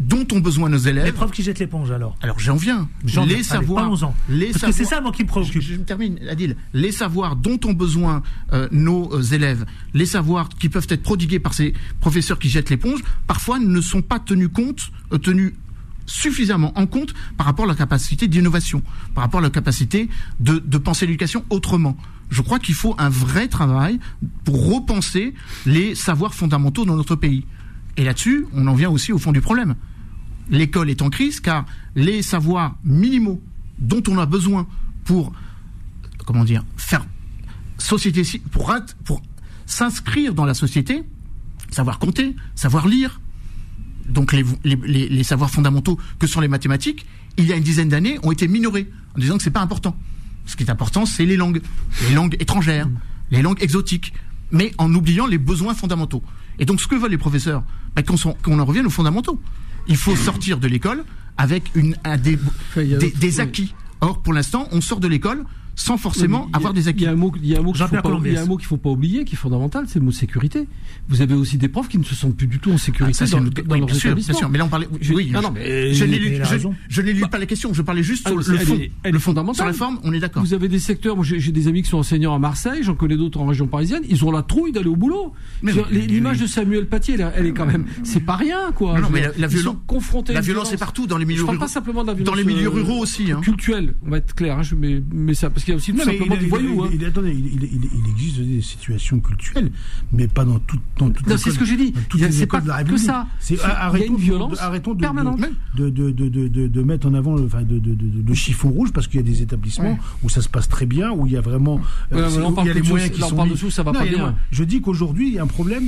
dont ont besoin nos Les élèves, profs qui jettent l'éponge, alors. alors j'en viens. J'en viens. les Allez, savoirs, les Parce que c'est ça, moi, qui me préoccupe. Je, je termine, Adil. Les savoirs dont ont besoin euh, nos euh, élèves, les savoirs qui peuvent être prodigués par ces professeurs qui jettent l'éponge, parfois ne sont pas tenus compte, euh, tenus suffisamment en compte par rapport à leur capacité d'innovation, par rapport à leur capacité de, de penser l'éducation autrement. Je crois qu'il faut un vrai travail pour repenser les savoirs fondamentaux dans notre pays. Et là-dessus, on en vient aussi au fond du problème l'école est en crise car les savoirs minimaux dont on a besoin pour comment dire faire société ci- pour s'inscrire dans la société, savoir compter, savoir lire, donc les, les, les- les savoirs fondamentaux que sont les mathématiques, il y a une dizaine d'années, ont été minorés en disant que c'est pas important. Ce qui est important, c'est les langues, les langues étrangères, les langues exotiques, mais en oubliant les besoins fondamentaux. Et donc, ce que veulent les professeurs, bah, qu'on s'en- qu'on en revienne aux fondamentaux. Il faut sortir de l'école avec une, un des, acquis. Or, pour l'instant, on sort de l'école sans forcément mais a- avoir des Il acquis. y a un mot, il y a un mot qu'il mot qu'il faut pas oublier, qui est fondamental, c'est le mot sécurité. Vous avez aussi des profs qui ne se sentent plus du tout en Ah, sécurité ça, c'est dans, dans oui, leurs bien sûr, bien établissements. sûr. Mais là, on parlait. Je- oui, non, je- non, mais- je il- n'élude- n'élude pas la question. Je parlais juste Ah, sur le fond. elle fondamentale. Sur la forme, on est d'accord. Vous avez des secteurs, moi j'ai des amis qui sont enseignants à Marseille, j'en connais d'autres en région parisienne, ils ont la trouille d'aller au boulot. Mais mais- L'image mais- de Samuel Paty, elle, est- quand même, c'est pas rien quoi. Non, mais la- violence- sont confrontés La violence est partout dans les milieux Je parle ruraux. pas simplement de la violence Dans les milieux euh, ruraux aussi. Hein. culturelle, on va être clair, hein, mets ça parce qu'il y a aussi tout Non, mais simplement il, attendez, il, existe des situations culturelles, mais pas dans, tout, dans toutes Non, c'est ce que j'ai dit. c'est pas de la que ça. Il y a arrêtons une de- violence permanente. de, mettre en avant le, chiffon rouge parce qu'il y a des établissements où ça se passe très bien, où il y a vraiment. Parle il y a les moyens qui sont parle mis- de sous, ça va pas bien. Je dis qu'aujourd'hui, il y a un problème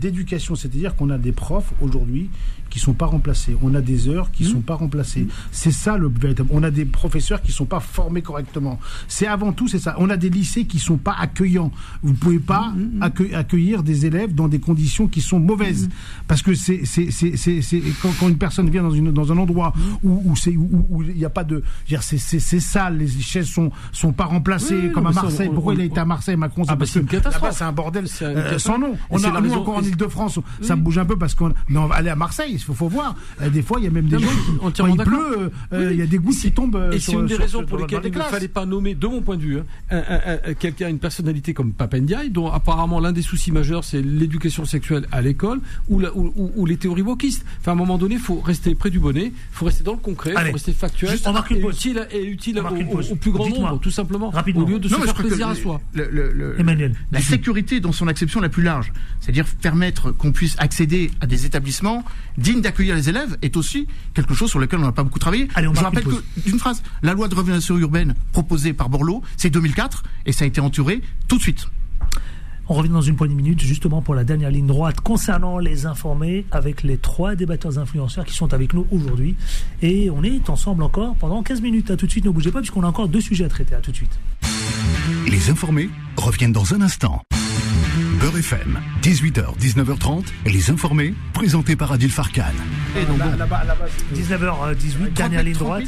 d'éducation, c'est-à-dire qu'on a des profs aujourd'hui qui sont pas remplacés, on a des heures qui sont pas remplacées. C'est ça le véritable. On a des professeurs qui sont pas formés correctement. C'est avant tout c'est ça. On a des lycées qui sont pas accueillants. Vous pouvez pas accue- accueillir des élèves dans des conditions qui sont mauvaises parce que c'est quand, quand une personne vient dans une dans un endroit où où c'est où où il n'y a pas de c'est c'est sale, les chaises sont sont pas remplacées Oui, comme non, à Marseille. on- Pourquoi on- il a été à Marseille Macron Ah, c'est une catastrophe. c'est un bordel euh, sans nom. On a la nous encore en Île-de-France, ça bouge un peu parce qu'on va aller à Marseille, il faut, faut voir. Euh, des fois, il y a même des Non, gens qui il pleut, euh, Oui. il y a des gouttes qui tombent. euh, Et c'est une des sur- raisons sur- pour lesquelles il ne fallait pas nommer, de mon point de vue, hein, un- un- un- quelqu'un, une personnalité comme Papendiaï, dont apparemment l'un des soucis majeurs, c'est l'éducation sexuelle à l'école ou, la- ou- ou- ou les théories wokistes. Enfin, à un moment donné, il faut rester près du bonnet, il faut rester dans le concret, il faut rester factuel, Juste, on marque une et pause. utile, et utile On au, marque une au- pause. au plus grand nombre, tout simplement, Rapidement. au lieu de Non, se faire plaisir à soi. le- le- le- Emmanuel, La sécurité dans son acception la plus large, c'est-à-dire permettre qu'on puisse accéder à des établissements dignes d'accueillir les élèves, est aussi quelque chose sur lequel on n'a pas beaucoup travaillé. Allez, on Je rappelle une que, d'une phrase, la loi de rénovation urbaine proposée par Borloo, c'est 2004, et ça a été entouré tout de suite. On revient dans une poignée de minutes justement pour la dernière ligne droite concernant les informés avec les trois débatteurs influenceurs qui sont avec nous aujourd'hui. Et on est ensemble encore pendant 15 minutes. À tout de suite, ne bougez pas puisqu'on a encore deux sujets à traiter. À tout de suite. Les informés reviennent dans un instant. Beurre FM, 18h, 19h30, les informés, présentés par Adil Farkan. Et donc, bon, 19h18, dernière ligne 30 droite.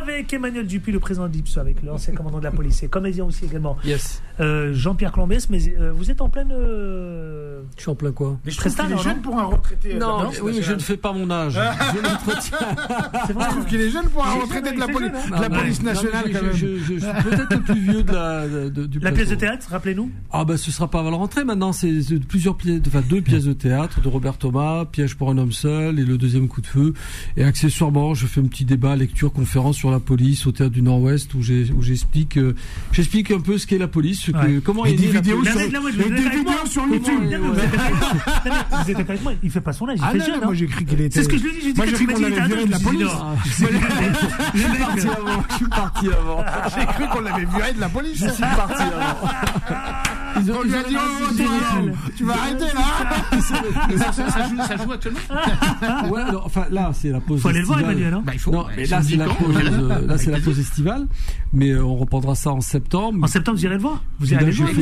Avec Emmanuel Dupuis, le président d'Ips, avec l'ancien commandant de la police et comédien aussi également. Yes. Euh, Jean-Pierre Clombès, mais euh, vous êtes en pleine. euh, Je suis en plein quoi Mais je Très trouve qu'il est jeune pour un retraité. Non, oui, mais je ne fais pas mon âge. (laughs) je m'entretiens. C'est vrai. Je trouve qu'il est jeune pour un retraité de la jeune, hein. de la Ah, police nationale Non, mais quand je, même. je- je- je suis peut-être le plus vieux de la, de- du La plateau. pièce de théâtre, rappelez-nous. Ah bah ce sera pas avant la rentrée maintenant, c'est plusieurs pièces, enfin deux pièces de théâtre de Robert Thomas, Piège pour un homme seul et le deuxième coup de feu. Et accessoirement, je fais un petit débat, lecture, conférence sur la police au théâtre du Nord-Ouest où j'explique euh, j'explique un peu ce qu'est la police, ce que, Ouais. comment Et est des vidéos sur- et des vidéos sur YouTube. vous êtes avec moi. Il fait pas son âge, il Ah fait non, jeune. hein. moi j'ai cru qu'il était. C'est ce que je lui dis, Moi j'ai cru qu'on l'avait viré de la police. non. Je suis parti avant, je suis parti avant. J'ai cru qu'on l'avait viré de la police. Je suis parti avant. (laughs) Ils ont, On lui a dit, oh, toi, tu vas arrêter là. ça, ça- ça joue, ça joue actuellement (laughs) Ouais, enfin là c'est la pause. Faut aller le voir. Emmanuel. Hein. Bah, il faut. Non, bah, mais là c'est la pause, euh, là Avec c'est la pause estivale, mais euh, on reprendra ça en septembre. En septembre, vous irez le voir. Vous irez le je voir.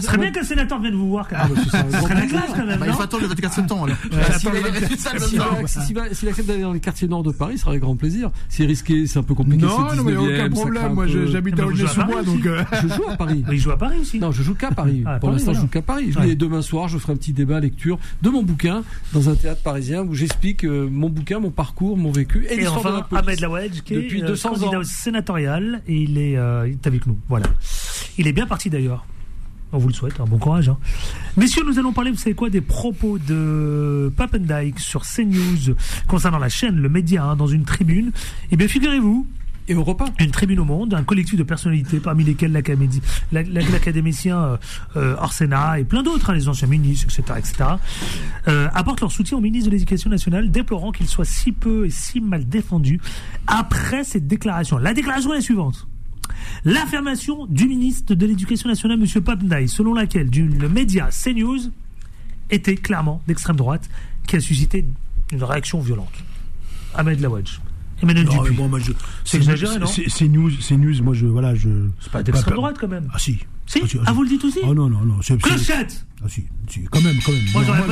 Ce serait bien qu'un sénateur vienne vous voir. quand même. Ah, bah, ce serait la classe plaisir. quand même. Bah, il faut attendre le 24 septembre. Bah, S'il accepte d'aller dans les quartiers nord de Paris, ce sera avec grand plaisir. C'est risqué, c'est un peu compliqué. Non, non, mais il n'y a 19e, aucun problème. Moi j'habite à Aulnay-sous-Bois Paris donc. Je joue à Paris. Mais il joue à Paris aussi. Non, je joue qu'à Paris. (laughs) Ah, Pour l'instant, je joue qu'à Paris. Ouais. Et demain soir, je ferai un petit débat lecture de mon bouquin dans un théâtre parisien où j'explique euh, mon bouquin, mon parcours, mon vécu et, Et l'histoire de la enfin, police. Ahmed Laouedj, qui Depuis est euh, 200 candidat ans. sénatorial, et il est, euh, il est avec nous. Voilà. Il est bien parti d'ailleurs. On vous le souhaite, un bon courage. hein. Messieurs, nous allons parler, vous savez quoi, des propos de Papendike sur CNews concernant la chaîne, le média, hein, dans une tribune. Eh bien, figurez-vous, Et au repas. une tribune au monde, un collectif de personnalités, parmi lesquelles l'académicien euh, euh, Orsena et plein d'autres, hein, les anciens ministres, etc., etc., euh, apportent leur soutien au ministre de l'Éducation nationale, déplorant qu'il soit si peu et si mal défendu après cette déclaration. La déclaration est la suivante. L'affirmation du ministre de l'Éducation nationale, M. Papndai, selon laquelle le média CNews était clairement d'extrême droite, qui a suscité une réaction violente. Ahmed Lawadj. Emmanuel Dupuis. bon, C'est exagéré, non C'est c'est news, c'est news. Moi, je voilà, je. C'est pas d'extrême droite quand même. Ah si. Si Ah, si, Ah, vous le dites aussi Oh non non non. Clochette Ah si, si, quand même, quand même. Moi, j'aurais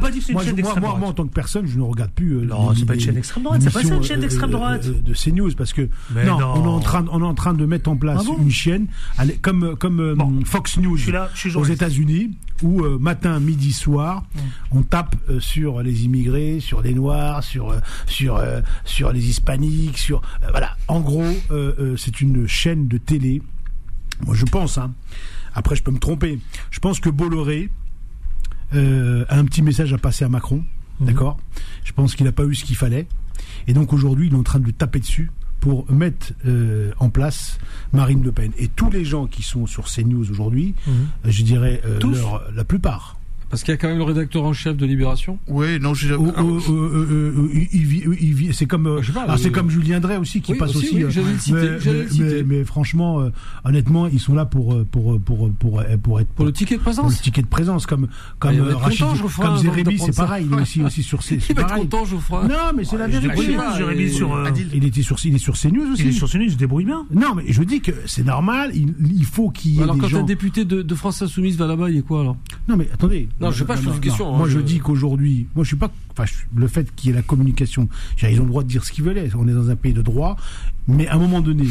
pas dit que c'est- une chaîne d'extrême moi, droite. moi, en tant que personne, je ne regarde plus. euh, Non, c'est pas une chaîne d'extrême droite, c'est pas ça, une chaîne d'extrême droite. euh, de CNews, parce que non, non. on est en train, on est en train de mettre en place Ah bon une chaîne, allez, comme comme euh, Bon. Fox News Je suis là, je suis aux. États-Unis, où euh, matin, midi, soir, on tape euh, sur les immigrés, sur les noirs, sur euh, sur euh, sur les hispaniques, sur euh, voilà. En gros, euh, euh, c'est une chaîne de télé. Moi, je pense. Hein, après, je peux me tromper. Je pense que Bolloré euh, a un petit message à passer à Macron. Mhm. D'accord? Je pense qu'il n'a pas eu ce qu'il fallait. Et donc aujourd'hui, il est en train de lui taper dessus pour mettre euh, en place Marine Le Pen. Et tous les gens qui sont sur CNews aujourd'hui, Mhm. je dirais euh, leur- la plupart, Parce qu'il y a quand même le rédacteur en chef de Libération. Oui, non, je. Oh, oh, oh, il- il vit- il vit- c'est comme pas, alors c'est euh, comme Julien Drey aussi qui oui, passe aussi, aussi. oui, euh, citer, mais, citer. mais- mais franchement, euh, honnêtement, ils sont là pour euh, pour pour pour pour, pour être Pour le ticket de pour le présence. ticket de présence comme comme Rachid- content, Geoffroy, comme Jérémy, c'est pareil. Il est aussi aussi sur (laughs) ces. Il va être content, Geoffroy. Non, mais c'est la Je vérité. Jérémy, sur. Adil. Il était sur il est sur CNews aussi. Il est sur ce il se débrouille bien. Non, mais je dis que c'est normal. Il, il faut qu'il y ait Alors quand un député de, de France Insoumise va là-bas, il est quoi alors? Non, mais attendez. Non, je sais pas, je pose une question, Moi, je dis qu'aujourd'hui, moi, je suis pas. Enfin, le fait qu'il y ait la communication, ils ont le droit de dire ce qu'ils veulent. On est dans un pays de droit. Mais à un moment donné,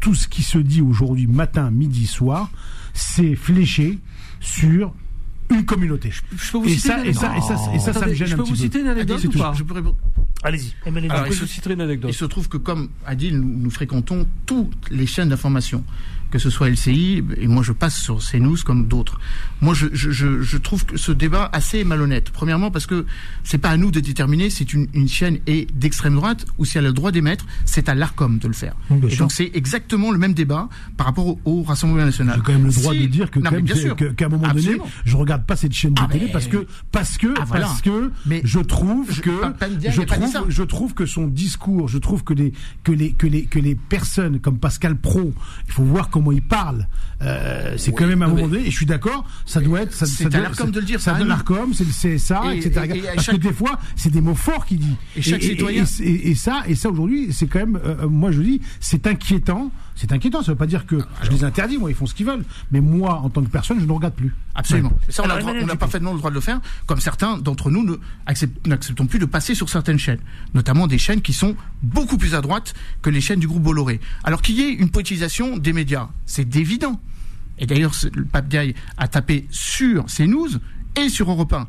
tout ce qui se dit aujourd'hui, matin, midi, soir, c'est fléché sur une communauté. Je peux vous Et citer ça, une et ça, et ça, et ça, ça me Attendez, gêne Je un peux petit vous peu. citer une anecdote ou pas. Allez-y, Je il peux se- vous citer une anecdote. Il se trouve que comme Adil, nous, nous fréquentons toutes les chaînes d'information, que ce soit LCI, et moi je passe sur CNews comme d'autres. Moi je, je, je, je trouve que ce débat assez malhonnête. Premièrement parce que c'est pas à nous de déterminer si une, une chaîne est d'extrême droite ou si elle a le droit d'émettre, c'est à l'ARCOM de le faire. Bien et sûr. donc c'est exactement le même débat par rapport au, au Rassemblement national. J'ai quand même le droit Si- de dire que, Non, qu'à un moment Absolument. donné, je regarde pas cette chaîne de Ah, télé mais- parce que parce que Ah, voilà. parce que Mais je trouve que trouve je trouve que son discours, je trouve que les que les que les que les personnes comme Pascal Pro, il faut voir comment il parle. Euh, c'est quand même à un moment donné, et je suis d'accord, ça doit être ça, C'est ça l'ARCOM de le dire, ça nous. l'ARCOM, c'est le CSA, Et- etc. et- et à parce chaque- que des fois, c'est des mots forts qu'il dit. Et chaque citoyen- et, ça et ça aujourd'hui, c'est quand même euh, moi je dis, c'est inquiétant, c'est inquiétant, ça veut pas dire que je les interdis, moi ils font ce qu'ils veulent, mais moi en tant que personne, je ne regarde plus. Absolument. Et ça, on a, Alors, le droit- Emmanuel on a Dupuis. parfaitement le droit de le faire, comme certains d'entre nous ne accept- n'acceptons plus de passer sur certaines chaînes, notamment des chaînes qui sont beaucoup plus à droite que les chaînes du groupe Bolloré. Alors qu'il y ait une politisation des médias, c'est évident. Et d'ailleurs, le Pape Diaye a tapé sur CNews et sur Europe 1.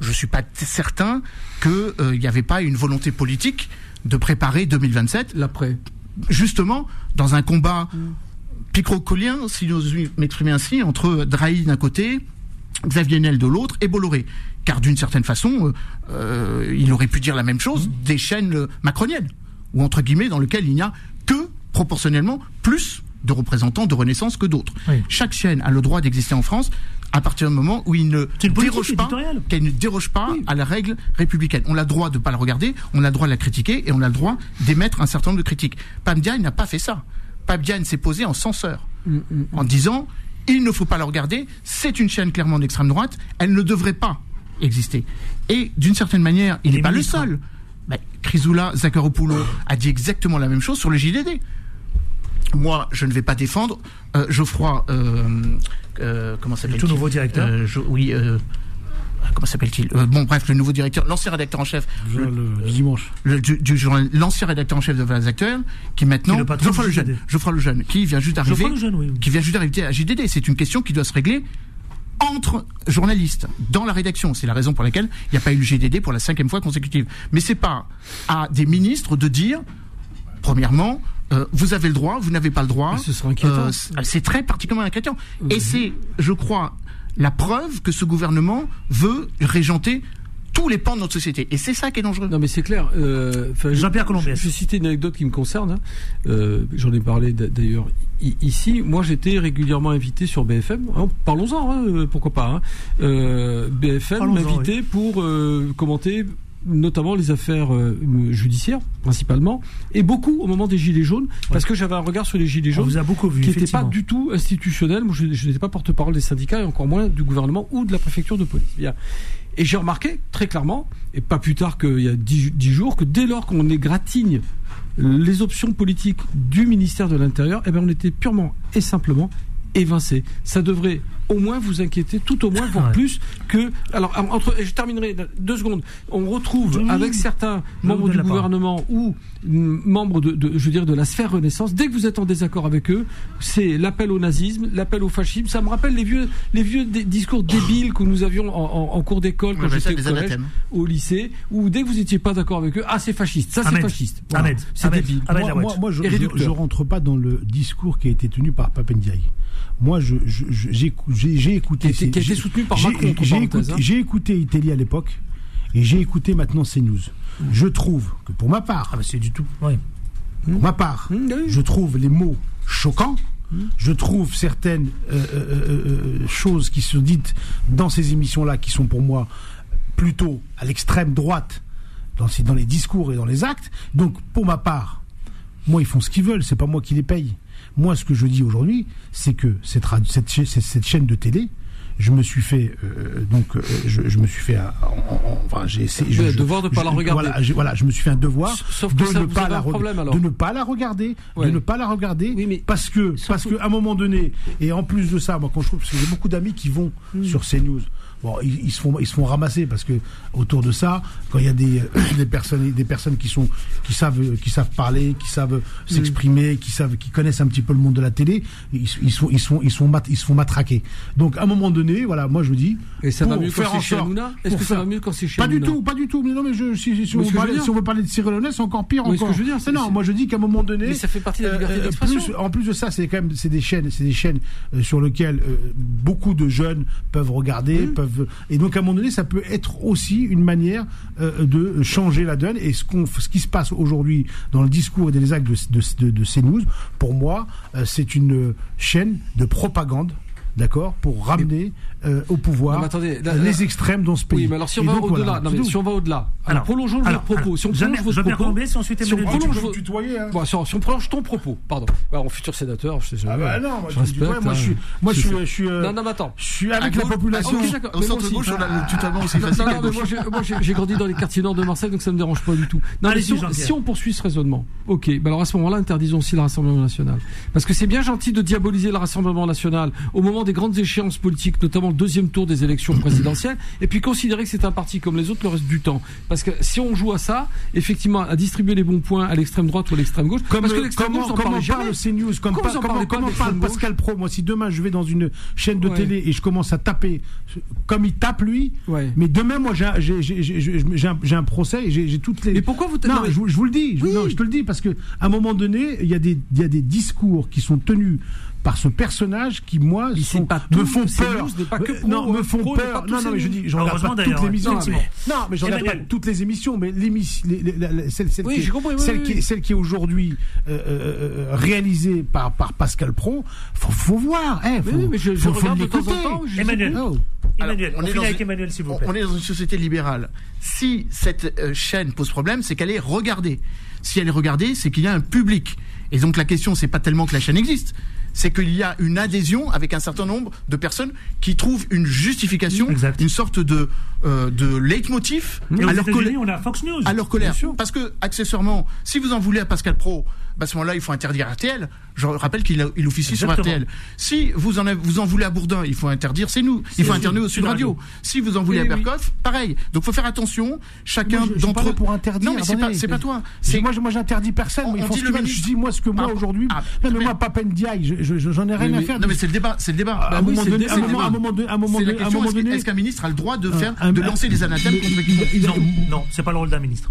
Je suis pas certain qu'il n'y avait pas une volonté politique de préparer 2027 L'après. Justement dans un combat picrocolien, si j'ose m'exprimer ainsi, entre Drahi d'un côté, Xavier Niel de l'autre et Bolloré. Car d'une certaine façon, euh, euh, il aurait pu dire la même chose des chaînes euh, macroniennes, ou entre guillemets dans lesquelles il n'y a que proportionnellement plus de représentants de Renaissance que d'autres. Oui. Chaque chaîne a le droit d'exister en France à partir du moment où il ne déroge pas, qu'elle ne déroge pas à la règle républicaine. On a le droit de ne pas la regarder, on a le droit de la critiquer et on a le droit d'émettre un certain nombre de critiques. Pam Diagne n'a pas fait ça. Pam Diagne s'est posé en censeur, en disant il ne faut pas la regarder, c'est une chaîne clairement d'extrême droite, elle ne devrait pas exister. Et d'une certaine manière, il n'est pas le seul. Ben, Chrysoula Zakharopoulou a dit exactement la même chose sur le JDD. Moi, je ne vais pas défendre euh, Geoffroy. Euh, euh, comment s'appelle tout nouveau directeur. euh, Jo- Oui. euh, comment s'appelle-t-il Euh, Bon, bref, le nouveau directeur, l'ancien rédacteur en chef Le, le- le dimanche. le- du, du journal, l'ancien rédacteur en chef de Valeurs Actuelles, qui maintenant Qui est le patron Geoffroy Lejeune. Geoffroy Lejeune, qui vient juste d'arriver, Geoffroy Lejeune, oui, oui. qui vient juste d'arriver à JDD. C'est une question qui doit se régler entre journalistes dans la rédaction. C'est la raison pour laquelle il n'y a pas eu le GDD pour la cinquième fois consécutive. Mais c'est pas à des ministres de dire, premièrement, euh, vous avez le droit, vous n'avez pas le droit. Mais ce serait inquiétant. Euh, c'est- très particulièrement inquiétant. Et c'est, je crois, la preuve que ce gouvernement veut régenter tous les pans de notre société. Et c'est ça qui est dangereux. Non mais c'est clair. euh, Jean-Pierre Colombiès. Je, je vais citer une anecdote qui me concerne. hein. Euh, J'en ai parlé d'a- d'ailleurs i- ici. Moi j'étais régulièrement invité sur BFM. Hein, Parlons-en, hein, pourquoi pas. hein. Euh, BFM m'invitait pour euh, commenter notamment les affaires euh, judiciaires principalement et beaucoup au moment des gilets jaunes parce que j'avais un regard sur les gilets On jaunes vous a beaucoup vu, qui n'était pas du tout institutionnel. Moi, je, je n'étais pas porte-parole des syndicats et encore moins du gouvernement ou de la préfecture de police. Bien. Et j'ai remarqué très clairement, et pas plus tard qu'il y a dix, dix jours, que dès lors qu'on égratigne les options politiques du ministère de l'Intérieur, eh ben on était purement et simplement évincé. Ça devrait au moins vous inquiéter, tout au moins, voire Ouais. plus que. Alors, entre, et je terminerai deux secondes. On retrouve Oui. avec certains Je membres du gouvernement ou mm, membres de, de- je veux dire, de la sphère Renaissance. Dès que vous êtes en désaccord avec eux, c'est l'appel au nazisme, l'appel au fascisme. Ça me rappelle les vieux, les vieux discours débiles que nous avions en, en- en cours d'école quand j'étais au collège, anathèmes. au lycée, où dès que vous n'étiez pas d'accord avec eux, ah c'est fasciste, ça c'est fasciste. Voilà. Ahmed. C'est débile. Ahmed moi, moi, moi, je, je rentre pas dans le discours qui a été tenu par Papendiaï. Moi, je, je, je- j'ai, écou- j'ai, j'ai écouté. Qui a été- j'ai- soutenu par j'ai- Macron, J'ai écouté, hein. j'ai écouté Italie à l'époque et j'ai écouté maintenant CNews. Je trouve que pour ma part, Ah bah c'est du tout. Pour ma part, Mmh, je trouve les mots choquants Je trouve certaines euh, euh, euh, choses qui sont dites dans ces émissions-là, qui sont pour moi plutôt à l'extrême droite dans, ces- dans les discours et dans les actes. Donc, pour ma part, moi, ils font ce qu'ils veulent, c'est pas moi qui les paye. Moi, ce que je dis aujourd'hui, c'est que cette, chaîne de télé, je me suis fait euh, donc euh, je, je me suis fait enfin j'ai essayé je, devoir de pas je- la regarder. voilà, je me suis fait un devoir Sauf que de ça, ne pas la un reg- problème, alors. de ne pas la regarder Ouais. de ne pas la regarder Oui, mais- parce que parce que- que à un moment donné et en plus de ça moi quand je trouve parce que j'ai beaucoup d'amis qui vont Hmm. sur CNews bon ils, ils se font ils se font ramasser parce que autour de ça quand il y a des euh, (coughs) des personnes des personnes qui sont qui savent euh, qui savent parler qui savent s'exprimer qui savent qui connaissent un petit peu le monde de la télé ils, se- ils se font ils se font ils se font mat- ils se font matraquer donc à un moment donné voilà moi je vous dis Et ça va mieux quand c'est chez Est-ce que ça va mieux quand c'est chez pas du tout, pas du tout. Mais non, mais je, si, si, si, on, si on veut parler de Cyril Hanouna, c'est encore pire. Mais ce que encore. je veux dire, c'est- non, moi je dis qu'à un moment donné. Mais ça fait partie de la liberté euh, d'expression. En plus de ça, c'est quand même c'est des chaînes, c'est des chaînes euh, sur lesquelles euh, beaucoup de jeunes peuvent regarder, Mmh. Et donc à un moment donné, ça peut être aussi une manière euh, de changer la donne. Et ce qu'on, ce qui se passe aujourd'hui dans le discours et dans les actes de, de, pour moi, euh, c'est une chaîne de propagande. D'accord, pour ramener euh, au pouvoir Non, attendez, là, là- les extrêmes dans ce pays. Oui, mais alors si on Et va au-delà, voilà, si on va au-delà, alors, Alors, prolongeons alors, votre propos. alors, si on prolonge votre propos, et ensuite si on prolonge votre- tutoyer, hein. Bon, si on, si on prolonge ton propos, pardon. Alors, on futur sénateur, je sais jamais. Ah bah non, moi, je respecte. ouais, moi, je suis- hein. moi, je suis- je suis, euh, Non, non, mais attends. Je suis avec la gauche- population. à gauche, Ok, d'accord. Au Mais centre gauche, on a le tutoiement aussi Non, facile non, non, moi, j'ai- moi, j'ai j'ai grandi dans les quartiers nord de Marseille, donc ça me dérange pas du tout. Non, mais si, on, si on poursuit ce raisonnement, ok, bah alors à ce moment-là, interdisons aussi le Rassemblement national. Parce que c'est bien gentil de diaboliser le Rassemblement national au moment des grandes échéances politiques, notamment le deuxième tour des élections présidentielles, et puis considérer que c'est un parti comme les autres le reste du temps. Parce que si on joue à ça, effectivement, à distribuer les bons points à l'extrême droite ou à l'extrême gauche, Comme, parce que l'extrême comment, gauche, comment parle CNews, comme Comment pas- comment, comment parle Pascal Pro. Moi, si demain je vais dans une chaîne de Ouais. télé et je commence à taper comme il tape lui, Ouais. mais demain, moi, j'ai un- procès et j'ai toutes les. Mais pourquoi vous- Non, mais- je, vous- je vous le dis. Je, Oui. non, je te le dis parce que à un moment donné, il y a des, il y a des discours qui sont tenus par ce personnage qui moi sont- pas me font peur pas que pro, non me font Pro peur non non mais je dis je regarde Heureusement, pas toutes les émissions non mais je regarde pas toutes les émissions mais l'émission celle, celle Oui, oui, celle oui, qui est- oui. celle qui est aujourd'hui euh, euh, euh, réalisée par par Pascal Pro faut, faut voir hein, faut, Oui, oui, mais je, je faut- faut regarde de temps en temps. je- Emmanuel. Oh. Emmanuel, Alors, on, est avec une- Emmanuel, s'il vous on- plaît. On est dans une société libérale. Si cette euh, chaîne pose problème, c'est qu'elle est regardée. Si elle est regardée, c'est qu'il y a un public. Et donc la question, c'est pas tellement que la chaîne existe, c'est qu'il y a une adhésion avec un certain nombre de personnes qui trouvent une justification, Exact. une sorte de euh, de leitmotiv Et on a Fox News. à leur colère. Parce que accessoirement, si vous en voulez à Pascal Pro, à ce moment-là, il faut interdire RTL. Je rappelle qu'il il officie Exactement. sur RTL. Si vous en, avez- vous en voulez à Bourdin, il faut interdire, c'est nous. Il faut interdire au Sud Radio. Radio. Si vous en voulez Oui, à oui. Berkoff, pareil. Donc faut faire attention. Chacun d'entre là pour interdire, Non, mais c'est pas, c'est pas toi. C'est moi, je- moi j'interdis personne. On- dit ce le Je dis moi ce que moi Ah, aujourd'hui. ah, non mais mais- moi Papendiaï, je- je- je- j'en ai rien à faire. non, mais c'est le débat. C'est le débat. à un moment c'est le donné, est-ce qu'un ministre a le droit de faire, de lancer des anathèmes contre il- Non, non, c'est pas le rôle d'un ministre.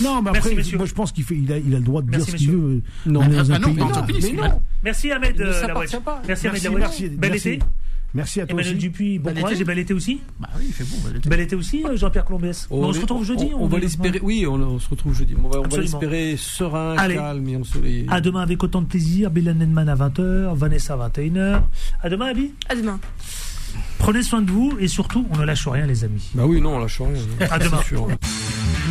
Non, mais après, moi je pense qu'il fait, il a, il a le droit de Merci, dire ce qu'il veut. Non. Dans un Ah non, tant que mais non. Merci Ahmed euh. Merci Ahmed merci, Bel merci. été. Merci à toi Emmanuel aussi. Dupuis, bon Bel courage été. et bel été aussi. bah oui, il fait bon. Bel été aussi, euh, Jean-Pierre Colombès. On, on se retrouve jeudi. On, on va l'espérer. Oui, on, on se retrouve jeudi. On va, on va Absolument. l'espérer serein, Allez. calme et ensoleillé. À demain avec autant de plaisir. Bill Nenman à 20h, Vanessa à 21h. À demain, Abby. À demain. Prenez soin de vous et surtout, on ne lâche rien, les amis. Bah oui, non, on lâche rien. À demain. Sûr.